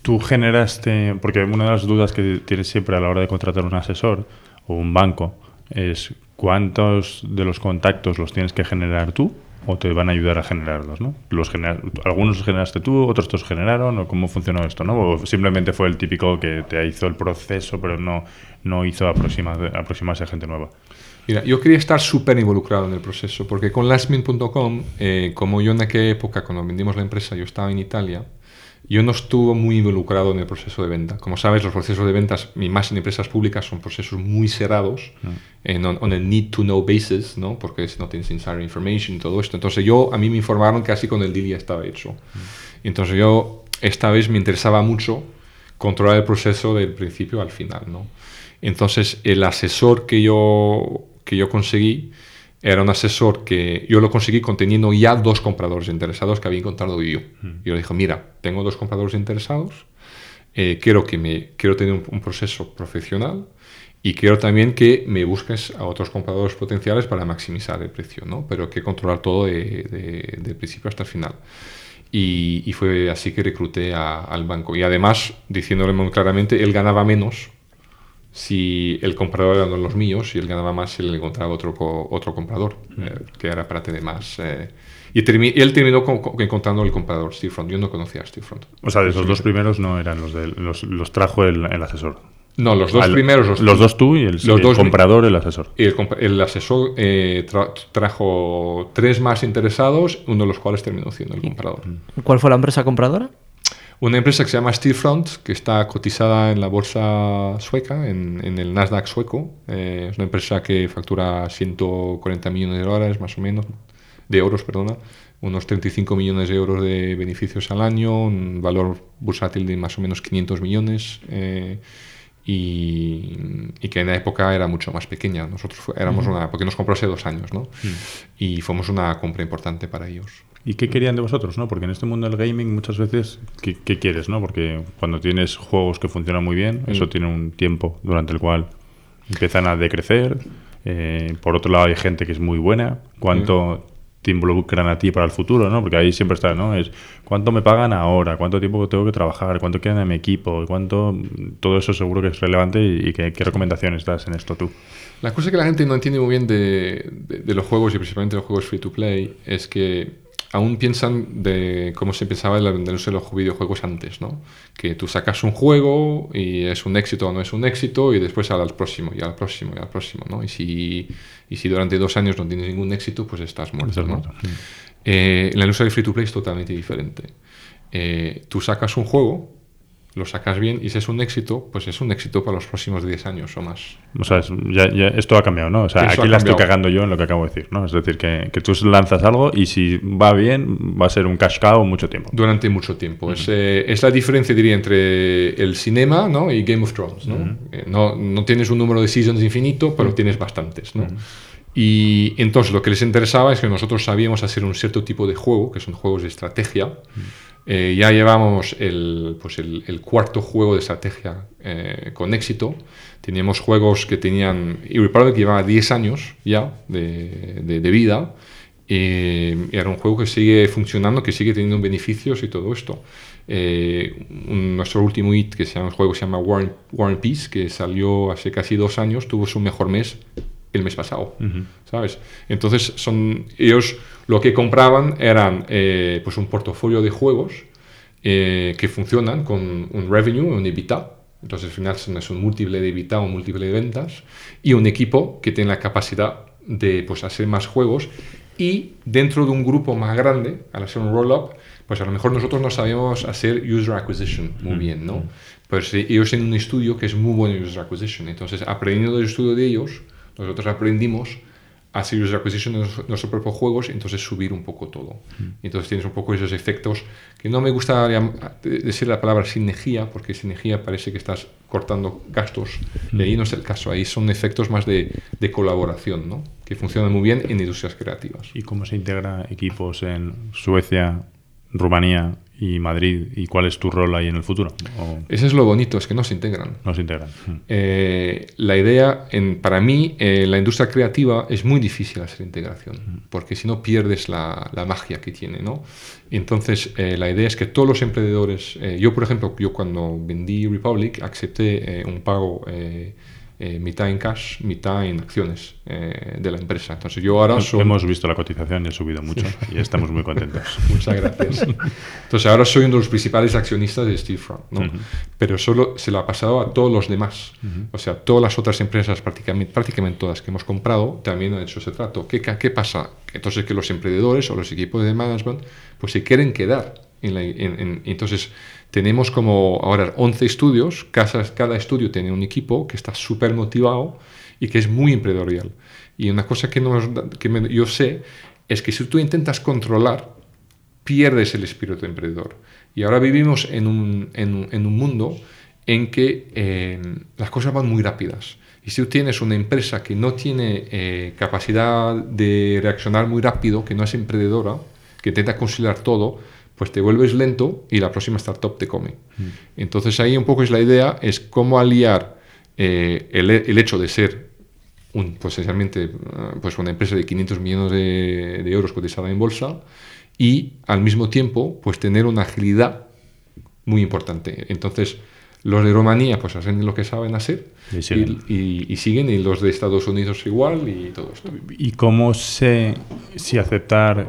tú generaste, porque una de las dudas que tienes siempre a la hora de contratar un asesor o un banco es cuántos de los contactos los tienes que generar tú o te van a ayudar a generarlos, ¿no? Los genera- algunos los generaste tú, otros te los generaron, o cómo funcionó esto, ¿no? O simplemente fue el típico que te hizo el proceso, pero no, no hizo aproxima- aproximarse a gente nueva. Mira, yo quería estar súper involucrado en el proceso, porque con lastminute.com, eh, como yo en aquella época, cuando vendimos la empresa, yo estaba en Italia, yo no estuve muy involucrado en el proceso de venta. Como sabes, los procesos de ventas, y más en empresas públicas, son procesos muy cerrados, en on, on a need-to-know basis, ¿no? porque si no tienes insider information y todo esto. Entonces yo, a mí me informaron casi cuando el deal ya estaba hecho. Entonces yo, esta vez me interesaba mucho controlar el proceso del principio al final. ¿no? Entonces el asesor que yo, que yo conseguí era un asesor que yo lo conseguí conteniendo ya dos compradores interesados que había encontrado yo. Yo le dije, mira, tengo dos compradores interesados, eh, quiero, que me, quiero tener un, un proceso profesional y quiero también que me busques a otros compradores potenciales para maximizar el precio, ¿no? pero que controlar todo de, de- del principio hasta el final. Y, y fue así que recluté a- al banco. Y además, diciéndole muy claramente, él ganaba menos si el comprador era de los míos y él ganaba más si le encontraba otro, co- otro comprador, eh, que era para tener más. eh. y termi- él terminó con- con- encontrando el comprador, Steelfront. Yo no conocía a Steelfront. O sea, de esos dos primeros no eran los de los, los trajo el, el asesor. No, los dos Al- primeros. Los, dos tú y el, los el dos- comprador, el asesor. Y el, asesor eh, tra- trajo tres más interesados, uno de los cuales terminó siendo el comprador. ¿Cuál fue la empresa compradora? Una empresa que se llama Steelfront, que está cotizada en la bolsa sueca, en, el Nasdaq sueco. Eh, es una empresa que factura 140 millones de dólares más o menos. de euros, perdona, unos 35 millones de euros de beneficios al año, un valor bursátil de más o menos 500 millones. eh, y, y que en la época era mucho más pequeña. Nosotros éramos una, porque nos compró hace dos años, ¿no? Y fuimos una compra importante para ellos. ¿Y qué querían de vosotros, no? Porque en este mundo del gaming muchas veces, ¿qué, qué quieres, no? Porque cuando tienes juegos que funcionan muy bien, eso tiene un tiempo durante el cual empiezan a decrecer. Eh, por otro lado, hay gente que es muy buena. ¿Cuánto te involucran a ti para el futuro, no? Porque ahí siempre está, ¿no? Es cuánto me pagan ahora, cuánto tiempo tengo que trabajar, cuánto queda en mi equipo, cuánto... Todo eso seguro que es relevante y, qué, recomendaciones das en esto tú. La cosa que la gente no entiende muy bien de, de- de los juegos y principalmente los juegos free to play es que aún piensan de cómo se pensaba en la industria de los videojuegos antes, ¿no? Que tú sacas un juego y es un éxito o no es un éxito y después al próximo y al próximo y al próximo, ¿no? Y si, y si durante dos años no tienes ningún éxito, pues estás muerto, ¿no? sí. Eh, la industria del free to play es totalmente diferente. Eh, tú sacas un juego, lo sacas bien y si es un éxito, pues es un éxito para los próximos 10 años o más. O sea, es- ya, ya esto ha cambiado, ¿no? O sea, Eso aquí la estoy cagando yo en lo que acabo de decir, ¿no? Es decir, que, que tú lanzas algo y si va bien, va a ser un cash cow mucho tiempo. durante mucho tiempo. es, eh, es la diferencia, diría, entre el cinema ¿no? y Game of Thrones. ¿no? Eh, no, no tienes un número de seasons infinito, pero tienes bastantes. ¿no? Y entonces lo que les interesaba es que nosotros sabíamos hacer un cierto tipo de juego, que son juegos de estrategia. Eh, ya llevamos el, pues el, el cuarto juego de estrategia eh, con éxito. Teníamos juegos que tenían... Y Republic llevaba 10 años ya de, de- de vida. Eh, era un juego que sigue funcionando, que sigue teniendo beneficios y todo esto. Eh, un- nuestro último hit, que se llama, un juego que se llama War and, War and Peace, que salió hace casi dos años, tuvo su mejor mes el mes pasado, ¿sabes? Entonces, son, ellos lo que compraban eran eh, pues un portafolio de juegos eh, que funcionan con un revenue, un EBITDA, entonces al final son- es un múltiple de EBITDA o múltiple de ventas, y un equipo que tiene la capacidad de pues, hacer más juegos. Y dentro de un grupo más grande, al hacer un roll-up, pues a lo mejor nosotros no sabemos hacer user acquisition muy bien, ¿no? Pues eh, ellos tienen un estudio que es muy bueno en user acquisition, entonces aprendiendo del estudio de ellos, nosotros aprendimos hacer user acquisition de nuestros propios juegos y entonces subir un poco todo. Entonces tienes un poco esos efectos que no me gusta decir la palabra sinergia, porque sinergia parece que estás cortando gastos, y ahí no es el caso, ahí son efectos más de, de colaboración, ¿no? que funcionan muy bien en industrias creativas. ¿Y cómo se integra equipos en Suecia, Rumanía y Madrid? ¿Y cuál es tu rol ahí en el futuro? ¿O Eso es lo bonito, es que no se integran. no se integran? Mm. Eh, la idea, en, para mí, eh, la industria creativa es muy difícil hacer integración, porque si no pierdes la, la magia que tiene, ¿no? Entonces, eh, la idea es que todos los emprendedores, eh, yo por ejemplo, yo cuando vendí Republic, acepté eh, un pago eh, mitad en cash, mitad en acciones eh, de la empresa. Entonces, yo ahora soy... Hemos visto la cotización y ha subido mucho y estamos muy contentos. Muchas gracias. Entonces ahora soy uno de los principales accionistas de Steelfront, ¿no? Pero solo se lo ha pasado a todos los demás. O sea, todas las otras empresas, prácticamente, prácticamente todas que hemos comprado, también han hecho ese trato. ¿Qué, qué pasa? Entonces que los emprendedores o los equipos de management pues se quieren quedar. En la- en- en- entonces tenemos como ahora 11 estudios, cada, cada estudio tiene un equipo que está súper motivado y que es muy empresarial. Y una cosa que, nos, que me- yo sé es que si tú intentas controlar pierdes el espíritu emprendedor. Y ahora vivimos en un, en un- en un mundo en que eh, las cosas van muy rápidas. Y si tú tienes una empresa que no tiene eh, capacidad de reaccionar muy rápido, que no es emprendedora, que intenta conciliar todo, pues te vuelves lento y la próxima startup te come. Entonces ahí un poco es la idea, es cómo aliar eh, el, el hecho de ser un, pues, esencialmente ah, pues una empresa de 500 millones de, de euros cotizada en bolsa y al mismo tiempo pues tener una agilidad muy importante. Entonces los de Rumanía pues hacen lo que saben hacer Y siguen. y, y- y siguen y los de Estados Unidos igual y todo esto. ¿Y cómo sé si aceptar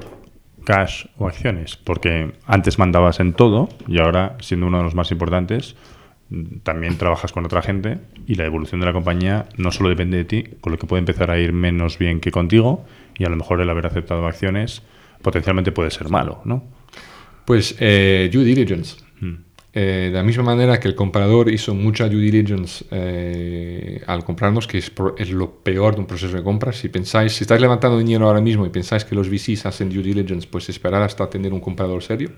cash o acciones? Porque antes mandabas en todo y ahora, siendo uno de los más importantes, mm, también trabajas con otra gente y la evolución de la compañía no solo depende de ti, con lo que puede empezar a ir menos bien que contigo y a lo mejor el haber aceptado acciones potencialmente puede ser malo, ¿no? Pues eh, due diligence. Eh, de la misma manera que el comprador hizo mucha due diligence eh, al comprarnos, que es, pro- es lo peor de un proceso de compra. Si pensáis, si estáis levantando dinero ahora mismo y pensáis que los VCs hacen due diligence, pues esperar hasta tener un comprador serio.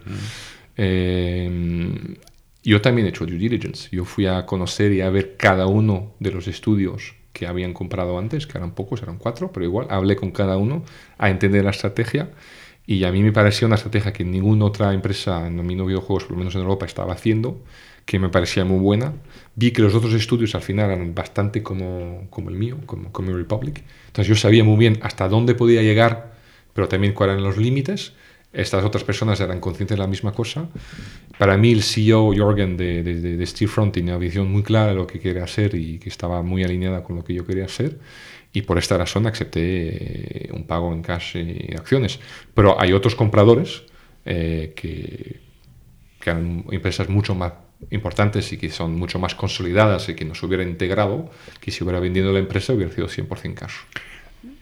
Eh, yo también he hecho due diligence. Yo fui a conocer y a ver cada uno de los estudios que habían comprado antes, que eran pocos, eran cuatro, pero igual hablé con cada uno a entender la estrategia. Y a mí me parecía una estrategia que ninguna otra empresa en mundo de videojuegos, por lo menos en Europa, estaba haciendo, que me parecía muy buena. Vi que los otros estudios al final eran bastante como, como el mío, como, como Republic. Entonces yo sabía muy bien hasta dónde podía llegar, pero también cuáles eran los límites. Estas otras personas eran conscientes de la misma cosa. Para mí el CEO Jorgen de, de Steelfront tenía una visión muy clara de lo que quería hacer y que estaba muy alineada con lo que yo quería hacer. Y por esta razón acepté eh, un pago en cash y acciones. Pero hay otros compradores eh, que, que eran empresas mucho más importantes y que son mucho más consolidadas y que nos hubiera integrado, que si hubiera vendido la empresa hubiera sido 100% cash.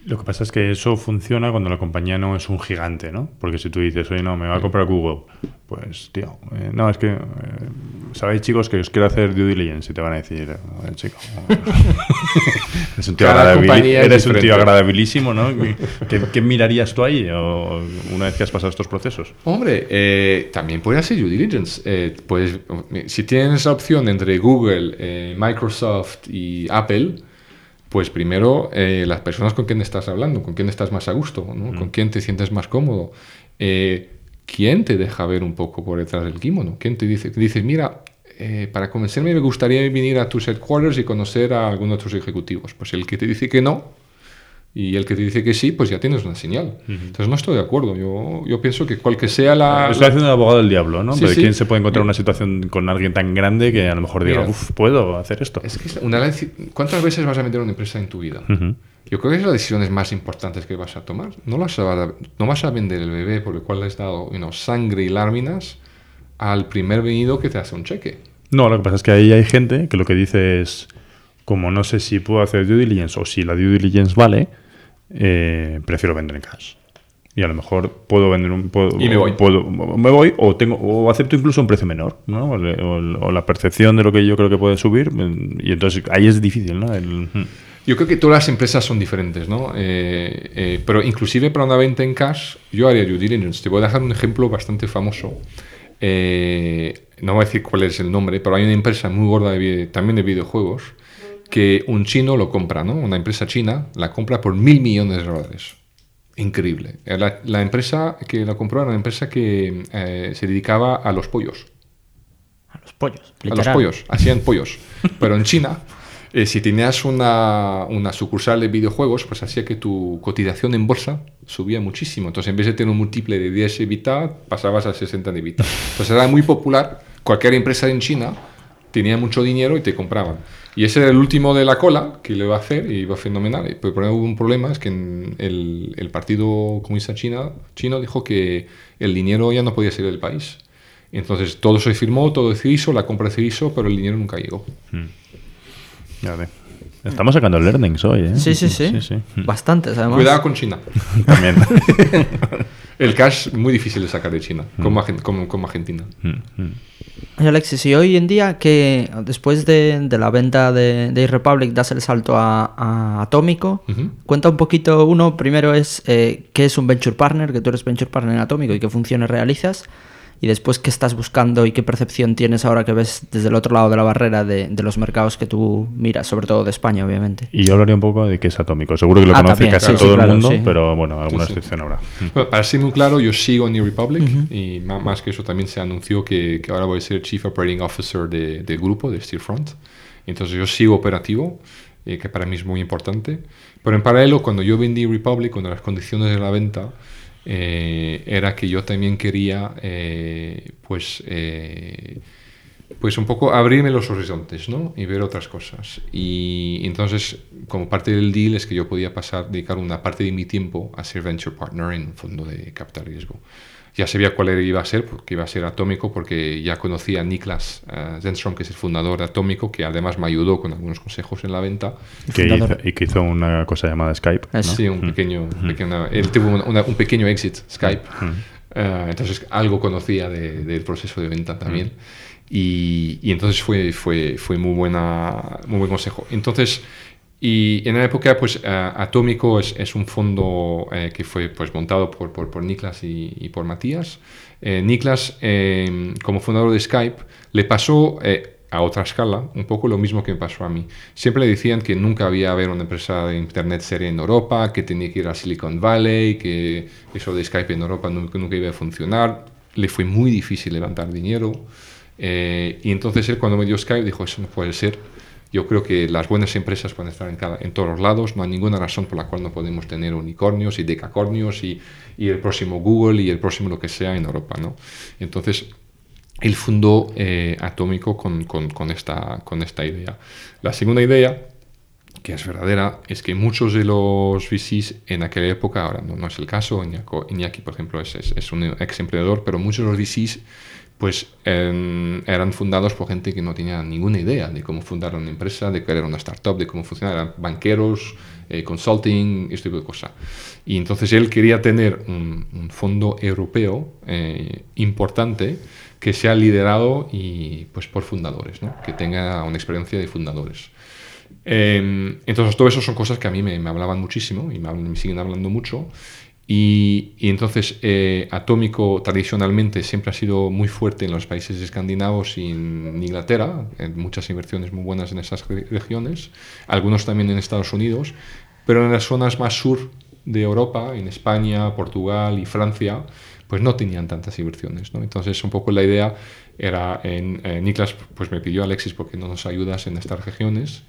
Lo que pasa es que eso funciona cuando la compañía no es un gigante, ¿no? Porque si tú dices, oye, no, me va a comprar Google, pues, tío, eh, no, es que, eh, sabéis, chicos, que os quiero hacer due diligence y te van a decir, "Oye, chico, eres un tío, eres un agradabilísimo, ¿no? ¿Qué, qué mirarías tú ahí o, una vez que has pasado estos procesos? Hombre, eh, también puede hacer due diligence. Eh, pues, si tienes la opción entre Google, eh, Microsoft y Apple, pues primero eh, las personas con quien estás hablando, con quién estás más a gusto, ¿no? con quién te sientes más cómodo. Eh, ¿Quién te deja ver un poco por detrás del kimono? ¿Quién te dice, dices, mira, eh, para convencerme me gustaría venir a tus headquarters y conocer a algunos otros ejecutivos? Pues el que te dice que no y el que te dice que sí, pues ya tienes una señal. Entonces no estoy de acuerdo. Yo, yo pienso que cual que sea la... Estoy haciendo de abogado del diablo, ¿no? Sí, Pero sí. ¿quién se puede encontrar una situación con alguien tan grande que a lo mejor diga, uff, puedo hacer esto? Es que es una ¿Cuántas veces vas a meter una empresa en tu vida? Ujú. Yo creo que es las decisiones más importantes que vas a tomar. No, las vas a, no vas a vender el bebé por el cual le has dado you know, sangre y lágrimas al primer venido que te hace un cheque. No, lo que pasa es que ahí hay gente que lo que dice es, como no sé si puedo hacer due diligence o si la due diligence vale, eh, prefiero vender en cash. Y a lo mejor puedo vender un... Puedo, Y me voy. puedo- me voy o, tengo, o acepto incluso un precio menor, ¿no? O, le- o- o la percepción de lo que yo creo que puede subir. mm, Y entonces ahí es difícil, ¿no? El- mm. Yo creo que todas las empresas son diferentes, ¿no? Eh, eh, pero inclusive para una venta en cash, yo haría due diligence. Te voy a dejar un ejemplo bastante famoso. Eh, no voy a decir cuál es el nombre, pero hay una empresa muy gorda de también de videojuegos que un chino lo compra, ¿no? Una empresa china la compra por mil millones de dólares. Increíble. Eh, La, la empresa que la compró era una empresa que eh, se dedicaba a los pollos A los pollos. a los literal. pollos, hacían pollos. Pero en China, eh, si tenías una, una sucursal de videojuegos, pues hacía que tu cotización en bolsa subía muchísimo. Entonces, en vez de tener un múltiple de 10 EBITDA, pasabas a 60 de EBITDA. Entonces, era muy popular. Cualquier empresa en China tenía mucho dinero y te compraban. Y ese era el último de la cola que le iba a hacer y iba fenomenal. Pero hubo un problema, es que en el, el Partido Comunista China, chino dijo que el dinero ya no podía ser del país. Entonces todo se firmó, todo se hizo, la compra se hizo, pero el dinero nunca llegó. Ya ve. Estamos sacando learnings hoy, ¿eh? Sí, sí, sí. sí, sí. Bastantes, además. Cuidado con China. También. El cash muy difícil de sacar de China, como, Argen- como, como Argentina. Mm, mm. Alexis, y hoy en día que después de, de la venta de, de Republic das el salto a, a Atómico, cuenta un poquito, uno, primero es eh, qué es un Venture Partner, que tú eres Venture Partner en Atómico y qué funciones realizas, y después qué estás buscando y qué percepción tienes ahora que ves desde el otro lado de la barrera de, de los mercados que tú miras, sobre todo de España, obviamente. Y yo hablaría un poco de qué es atómico. Seguro que lo Ah, conoce también, casi sí, sí, todo claro, el mundo, sí. pero bueno, alguna Sí, sí. excepción habrá. Bueno, para ser muy claro, yo sigo en New Republic y ma- más que eso también se anunció que, que ahora voy a ser Chief Operating Officer de- del grupo, de Steelfront. Entonces yo sigo operativo, eh, que para mí es muy importante. Pero en paralelo, cuando yo vendí Republic, cuando las condiciones de la venta eh, era que yo también quería, eh, pues, eh, pues un poco abrirme los horizontes, ¿no? Y ver otras cosas. Y entonces, como parte del deal es que yo podía pasar, dedicar una parte de mi tiempo a ser venture partner en un fondo de capital riesgo. Ya sabía cuál era- iba a ser, porque iba a ser Atómico, porque ya conocía a Niklas eh, Zenström, que es el fundador de Atómico, que además me ayudó con algunos consejos en la venta. Que hizo, y que hizo una cosa llamada Skype. ¿no? Sí, un pequeño, pequeño- él tuvo una- una- un pequeño exit Skype. Eh, entonces algo conocía de- del proceso de venta también. Y, y entonces fue, fue, fue muy, buena, muy buen consejo. Entonces, y en la época, pues eh, Atómico es, es un fondo eh, que fue pues, montado por, por, por Niklas y, y por Matías. Eh, Niklas, como fundador de Skype, le pasó a otra escala un poco lo mismo que me pasó a mí. Siempre le decían que nunca había haber una empresa de Internet seria en Europa, que tenía que ir a Silicon Valley, que eso de Skype en Europa nunca, nunca iba a funcionar. Le fue muy difícil levantar dinero. Eh, y entonces él cuando me dio Skype dijo, eso no puede ser. Yo creo que las buenas empresas pueden estar en, cada, en todos los lados. No hay ninguna razón por la cual no podemos tener unicornios y decacornios y, y el próximo Google y el próximo lo que sea en Europa. ¿no? Entonces, él fundó eh, Atómico con, con, con, esta, con esta idea. La segunda idea, que es verdadera, es que muchos de los VCs en aquella época, ahora no, no es el caso, Iñaki, por ejemplo, es, es, es un ex emprendedor, pero muchos de los VCs pues eran fundados por gente que no tenía ninguna idea de cómo fundar una empresa, de qué era una startup, de cómo funcionar, eran banqueros, eh, consulting, este tipo de cosas. Y entonces él quería tener un, fondo europeo eh, importante que sea liderado y, pues, por fundadores, ¿no? que tenga una experiencia de fundadores. Eh, entonces, todo eso son cosas que a mí me, me hablaban muchísimo y me, me, siguen hablando mucho. Y, entonces, eh, Atómico tradicionalmente siempre ha sido muy fuerte en los países escandinavos y en Inglaterra, en muchas inversiones muy buenas en esas regiones, algunos también en Estados Unidos, pero en las zonas más sur de Europa, en España, Portugal y Francia, pues no tenían tantas inversiones. Entonces, un poco la idea era, en, eh, Niklas pues me pidió Alexis porque no nos ayudas en estas regiones.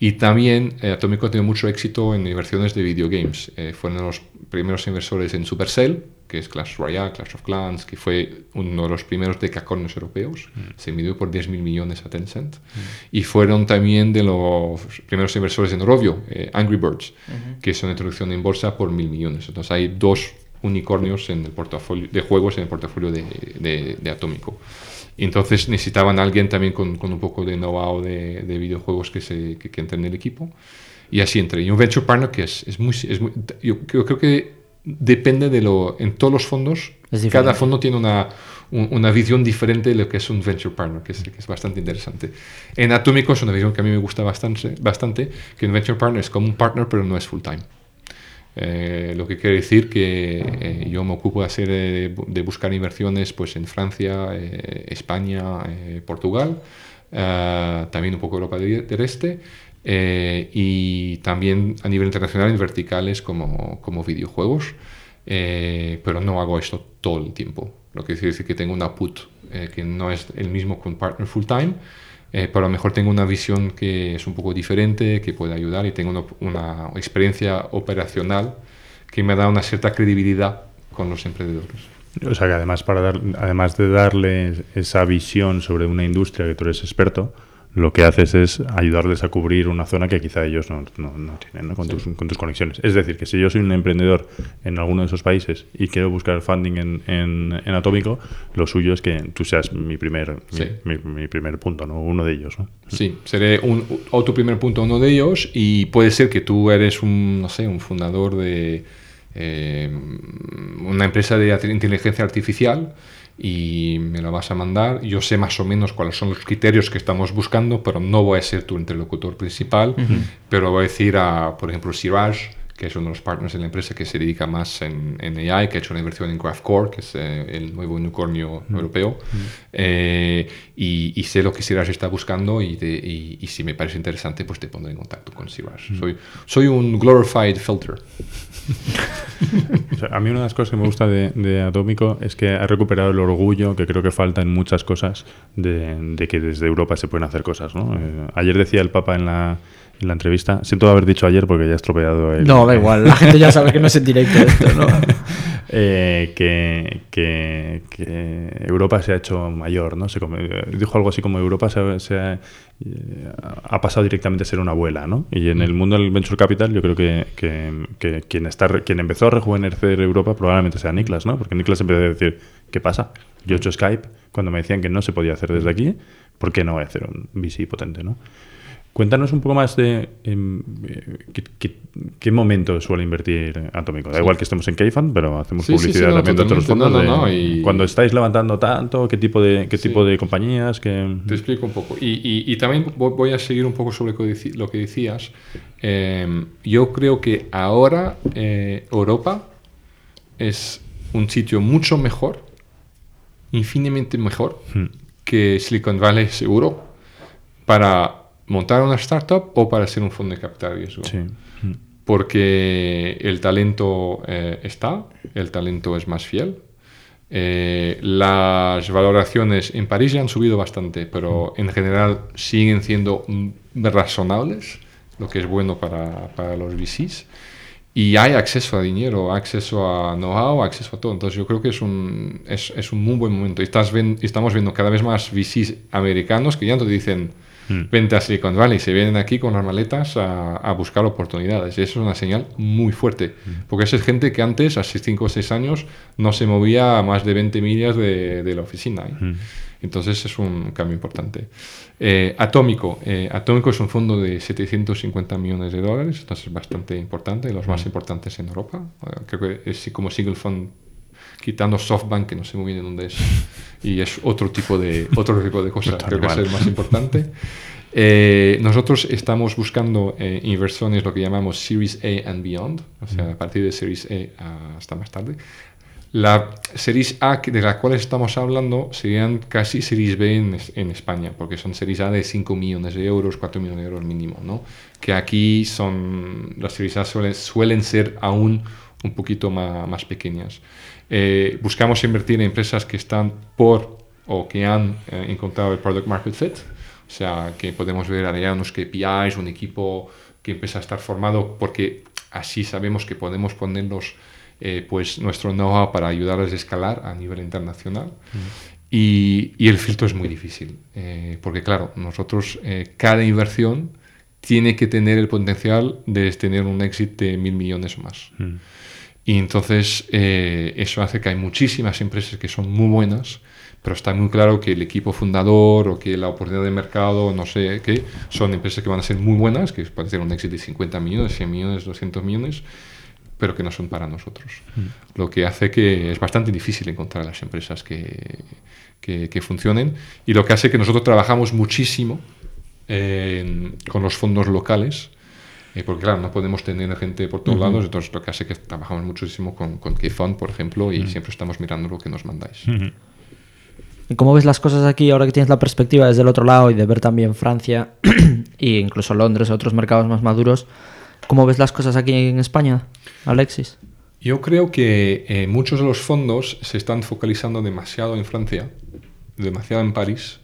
Y también eh, Atómico ha tenido mucho éxito en inversiones de videogames. Eh, fueron los primeros inversores en Supercell, que es Clash Royale, Clash of Clans, que fue uno de los primeros decacornios europeos. Mm. Se midió por 10 mil millones a Tencent. Mm. Y fueron también de los primeros inversores en Rovio, eh, Angry Birds, uh -huh. que es una introducción en bolsa por mil millones. Entonces hay dos unicornios en el portafolio de juegos en el portafolio de, de, de Atómico. Entonces necesitaban a alguien también con, con un poco de know-how de, de, videojuegos que, se, que, que, entre en el equipo. Y así entré. Y un venture partner que es, es muy... Es muy yo, yo, creo que depende de lo... En todos los fondos, cada fondo tiene una, un, una visión diferente de lo que es un venture partner, que es, que es bastante interesante. En Atómico es una visión que a mí me gusta bastante, bastante que un venture partner es como un partner, pero no es full time. Eh, lo que quiere decir que eh, yo me ocupo de, hacer, eh, de buscar inversiones pues, en Francia, España, Portugal, también un poco Europa del Este y también a nivel internacional en verticales como, como videojuegos, pero no hago esto todo el tiempo. Lo que quiere decir que tengo una put que no es el mismo un partner full time, eh, pero a lo mejor tengo una visión que es un poco diferente, que puede ayudar y tengo una, una, experiencia operacional que me da una cierta credibilidad con los emprendedores. O sea que además, para dar, además de darle esa visión sobre una industria que tú eres experto, lo que haces es ayudarles a cubrir una zona que quizá ellos no, no, no tienen ¿no? Con, sí. tus, con, tus, conexiones. Es decir, que si yo soy un emprendedor en alguno de esos países y quiero buscar funding en, en, en Atómico, lo suyo es que tú seas mi primer, sí. mi, mi, mi, primer punto, ¿no? uno de ellos. ¿no? Sí, seré un, o tu primer punto, uno de ellos, y puede ser que tú eres un, no sé, un fundador de eh, una empresa de inteligencia artificial y me lo vas a mandar. Yo sé más o menos cuáles son los criterios que estamos buscando, pero no voy a ser tu interlocutor principal, uh -huh. pero voy a decir a, por ejemplo, Siraj, que es uno de los partners de la empresa que se dedica más en, en AI, que ha hecho una inversión en GraphCore, que es eh, el nuevo unicornio -huh. europeo, -huh. eh, y, y, sé lo que Siraj está buscando y, te, y, y, si me parece interesante, pues te pondré en contacto con Siraj. Soy, soy un glorified filter. o sea, a mí una de las cosas que me gusta de, de, Atómico es que ha recuperado el orgullo que creo que falta en muchas cosas de, de que desde Europa se pueden hacer cosas. ¿no? Eh, ayer decía el Papa en la, en la entrevista, siento haber dicho ayer porque ya he estropeado el... No, da igual, la gente ya sabe que no es en directo esto, ¿no? eh, que, que, que, Europa se ha hecho mayor, ¿no? Se dijo algo así como Europa se, se ha, ha, pasado directamente a ser una abuela, ¿no? Y en el mundo del venture capital yo creo que, que, que, quien, está, quien empezó a rejuvenecer Europa probablemente sea Niklas, ¿no? Porque Niklas empezó a decir, ¿qué pasa? Yo he hecho Skype cuando me decían que no se podía hacer desde aquí, ¿por qué no voy a hacer un VC potente, ¿no? Cuéntanos un poco más de em, eh, qué, qué- qué momento suele invertir Atómico. Da igual que estemos en Keyfan, pero hacemos Sí, sí, sí, publicidad no, también de otros fondos. No, no, de no, y- Cuando estáis levantando tanto, qué tipo de, qué tipo de compañías, qué... Te explico un poco. Y, y- y también vo- voy a seguir un poco sobre lo que lo que decías. Eh, yo creo que ahora eh, Europa es un sitio mucho mejor, infinitamente mejor Hmm. que Silicon Valley seguro para montar una startup o para ser un fondo de capital de riesgo. Sí. Mm. Porque el talento eh, está, el talento es más fiel. Eh, las valoraciones en París ya han subido bastante, pero en general siguen siendo mm, razonables, lo que es bueno para, para los VCs. Y hay acceso a dinero, acceso a know-how, acceso a todo. Entonces yo creo que es un, es, es un muy buen momento. Y estás ven- estamos viendo cada vez más VCs americanos que ya no te dicen vente a Silicon Valley, se vienen aquí con las maletas a, a buscar oportunidades. Y eso es una señal muy fuerte. Porque esa es gente que antes, hace 5 o 6 años, no se movía a más de 20 millas de, de la oficina. ¿eh? Entonces es un cambio importante. Eh, Atómico. Eh, Atómico es un fondo de 750 millones de dólares, entonces es bastante importante, de los más importantes en Europa. Creo que es como single fund, quitando SoftBank, que no sé muy bien dónde es, y es otro tipo de, otro tipo de cosa, creo que es el más importante. Eh, nosotros estamos buscando eh, inversiones, lo que llamamos Series A and Beyond, o sea, a partir de Series A hasta más tarde. La Series A de la cual estamos hablando serían casi Series B en, en España, porque son Series A de 5 millones de euros, 4 millones de euros mínimo, ¿no? Que aquí son, las Series A suelen, suelen ser aún un poquito ma- más, pequeñas. Eh, buscamos invertir en empresas que están por o que han eh, encontrado el product market fit, o sea, que podemos ver allá unos KPIs, un equipo que empieza a estar formado, porque así sabemos que podemos ponerlos eh, pues nuestro know-how para ayudarles a escalar a nivel internacional. Y, y el filtro es muy difícil, eh, porque claro, nosotros eh, cada inversión tiene que tener el potencial de tener un éxito de mil millones o más. Y entonces eh, eso hace que hay muchísimas empresas que son muy buenas, pero está muy claro que el equipo fundador o que la oportunidad de mercado, no sé qué, son empresas que van a ser muy buenas, que pueden ser un éxito de 50 millones, 100 millones, 200 millones, pero que no son para nosotros. Lo que hace que es bastante difícil encontrar las empresas que, que, que funcionen y lo que hace que nosotros trabajamos muchísimo eh, con los fondos locales. Eh, porque claro, no podemos tener gente por todos lados, entonces lo que hace que trabajamos muchísimo con, con Keyfund, por ejemplo, y siempre estamos mirando lo que nos mandáis. ¿Y cómo ves las cosas aquí ahora que tienes la perspectiva desde el otro lado y de ver también Francia e incluso Londres, otros mercados más maduros? ¿Cómo ves las cosas aquí en España, Alexis? Yo creo que eh, muchos de los fondos se están focalizando demasiado en Francia, demasiado en París.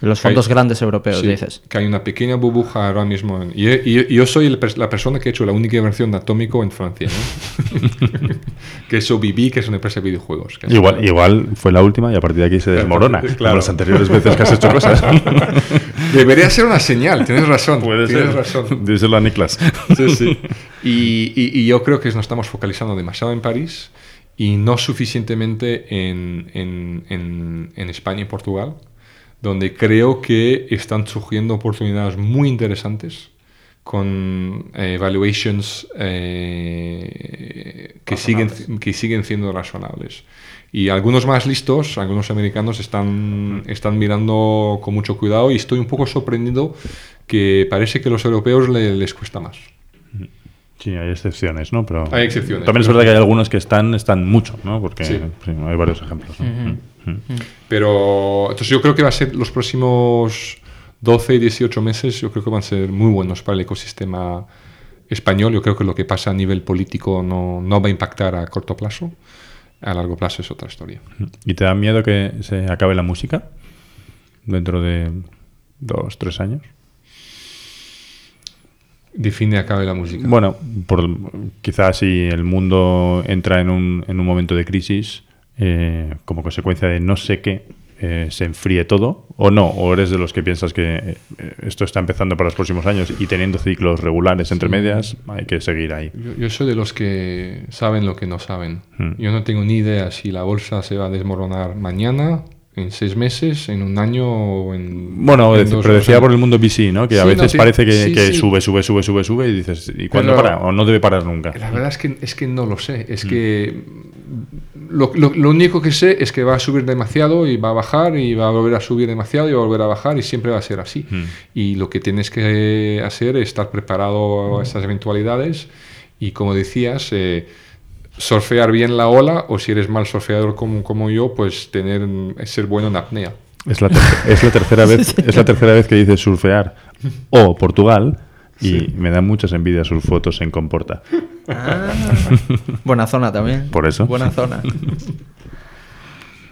Los Que hay- fondos grandes europeos, Sí, dices. Que hay una pequeña burbuja ahora mismo. en- y, y- y yo soy el la persona que ha hecho la única inversión de Atómico en Francia. ¿no? que es OBB, que es una empresa de videojuegos. Igual, una- igual fue la última y a partir de aquí se desmorona. Como Claro. las anteriores veces que has hecho cosas. Debería ser una señal, tienes razón. Puede tienes ser. razón. Díselo a Niklas. Sí, sí. Y, y- y yo creo que nos estamos focalizando demasiado en París y no suficientemente en, en- en- en España y Portugal, donde creo que están surgiendo oportunidades muy interesantes con eh, valuations eh, que, siguen, que siguen siendo razonables. Y algunos más listos, algunos americanos, están, están mirando con mucho cuidado y estoy un poco sorprendido que parece que a los europeos le- les cuesta más. Sí, hay excepciones, ¿no? Pero Hay excepciones. También es verdad que hay algunos que están, están mucho, ¿no? Porque Sí. sí, hay varios ejemplos. ¿no? Mm, mm. Pero entonces yo creo que va a ser los próximos 12, 18 meses, yo creo que van a ser muy buenos para el ecosistema español. Yo creo que lo que pasa a nivel político no, no va a impactar a corto plazo. A largo plazo es otra historia. ¿Y te da miedo que se acabe la música dentro de dos, tres años? Define acabe la música. Bueno, por, quizás si el mundo entra en un, en un momento de crisis eh, como consecuencia de no sé qué, eh, se enfríe todo, o no, o eres de los que piensas que eh, esto está empezando para los próximos años y teniendo ciclos regulares entre medias, hay que seguir ahí. Yo, yo soy de los que saben lo que no saben. Mm. Yo no tengo ni idea si la bolsa se va a desmoronar mañana, en seis meses, en un año o en. Bueno, en dos- pero decía por el mundo VC, ¿no? Que a no, veces sí. parece que, Sí, que sí. sube, sube, sube, sube, sube y dices, ¿y cuándo Pero- para? O no debe parar nunca. La verdad es que, es que no lo sé. Es que lo, lo- lo único que sé es que va a subir demasiado y va a bajar y va a volver a subir demasiado y va a volver a bajar y siempre va a ser así. Y lo que tienes que hacer es estar preparado a estas eventualidades y como decías, eh, surfear bien la ola o si eres mal surfeador como, como yo, pues tener ser bueno en apnea. Es la, es la tercera vez, es la tercera vez que dices surfear o Portugal y me dan muchas envidias sus fotos en Comporta. Ah, buena zona también. Por eso. Buena zona.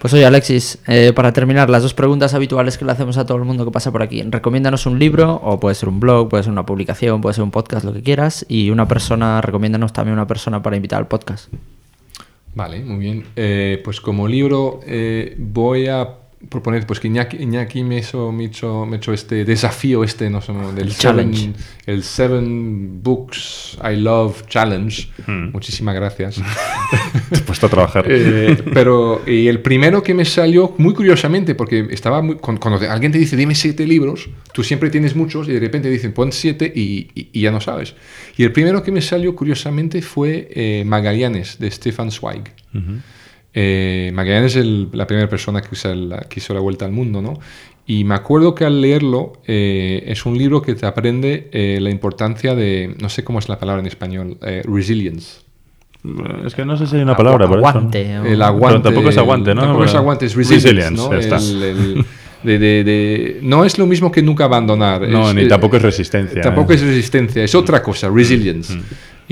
Pues oye, Alexis, eh, para terminar, las dos preguntas habituales que le hacemos a todo el mundo que pasa por aquí. Recomiéndanos un libro, o puede ser un blog, puede ser una publicación, puede ser un podcast, lo que quieras. Y una persona, recomiéndanos también una persona para invitar al podcast. Vale, muy bien. Eh, pues como libro eh, voy a proponer, pues que Iñaki, Iñaki me, hizo, me, hizo, me hizo este desafío, este, no sé, del El seven, challenge. el Seven Books I Love Challenge. Hmm. Muchísimas gracias. Te he puesto a trabajar. Eh, pero y el primero que me salió, muy curiosamente, porque estaba muy, cuando, cuando alguien te dice, dime siete libros, tú siempre tienes muchos y de repente dicen, pon siete y, y- y ya no sabes. Y el primero que me salió, curiosamente, fue eh, Magallanes, de Stefan Zweig. Eh, Magallanes es el- la primera persona que hizo, la, que hizo la vuelta al mundo, ¿no? Y me acuerdo que al leerlo eh, es un libro que te aprende eh, la importancia de, no sé cómo es la palabra en español, eh, resilience. Es que no sé si hay una palabra para aguante. eso. o- El aguante. Pero tampoco es aguante, ¿no? Tampoco es aguante, es resilience. resilience, ¿no? ya está. El- el- de- de- de- no es lo mismo que nunca abandonar. No, es- ni tampoco es resistencia. Tampoco ¿eh? es resistencia, es otra cosa, resilience.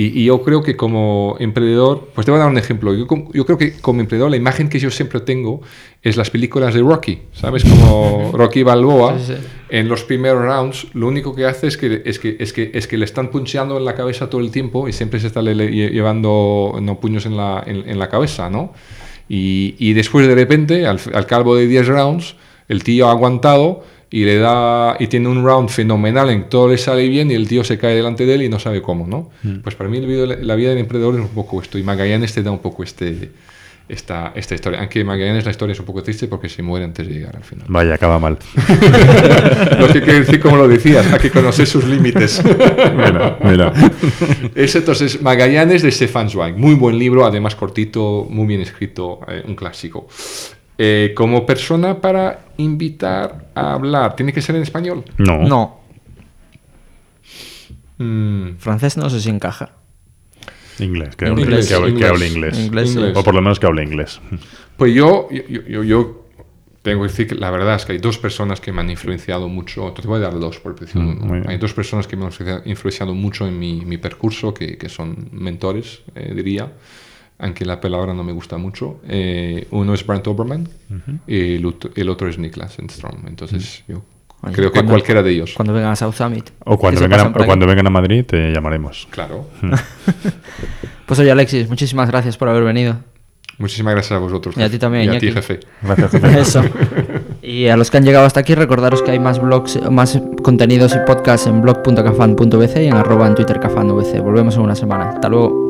Y, y yo creo que como emprendedor, pues te voy a dar un ejemplo. Yo, yo creo que como emprendedor la imagen que yo siempre tengo es las películas de Rocky, ¿sabes? Como Rocky Balboa. Sí, sí. En los primeros rounds, lo único que hace es que, es que, es que, es que le están puncheando en la cabeza todo el tiempo y siempre se está le- le- lle- llevando no, puños en la, en, en la cabeza, ¿no? Y, y después de repente, al, al cabo de 10 rounds, el tío ha aguantado y le da y tiene un round fenomenal en que todo le sale bien y el tío se cae delante de él y no sabe cómo, ¿no? Pues para mí el video- la vida del emprendedor es un poco esto y Magallanes te da un poco este, esta, esta historia. Aunque Magallanes la historia es un poco triste porque se muere antes de llegar al final. Vaya, acaba mal. Lo que quiere decir, como lo decías, hay que conocer sus límites. mira, mira. Es entonces Magallanes de Stefan Zweig. Muy buen libro, además cortito, muy bien escrito, eh, un clásico. Eh, como persona para invitar a hablar, ¿tiene que ser en español? No. No, Mm, francés no sé si encaja. Inglés, que hable Inglés, que hable- que inglés. hable inglés. Inglés, sí. O por lo menos que hable inglés. Pues yo, yo, yo, yo tengo que decir que la verdad es que hay dos personas que me han influenciado mucho. Te voy a dar dos por decir Mm. Hay dos personas que me han influencia- influenciado mucho en mi, mi percurso, que, que son mentores, eh, diría, aunque la palabra no me gusta mucho. Eh, uno es Brent Oberman y el, otro- el otro es Niklas Enstrom. Entonces, yo Oye, creo que cualquiera de ellos. Cuando vengan a South Summit. O cuando, vengan a, o cuando vengan a Madrid te llamaremos. Claro. Pues oye, Alexis, muchísimas gracias por haber venido. Muchísimas gracias a vosotros. Y a ti también, Y a ti, jefe. Gracias, jefe. Eso. Y a los que han llegado hasta aquí, recordaros que hay más blogs, más contenidos y podcasts en blog.cafan.vc y en arroba en Twitter cafan.vc. Volvemos en una semana. Hasta luego.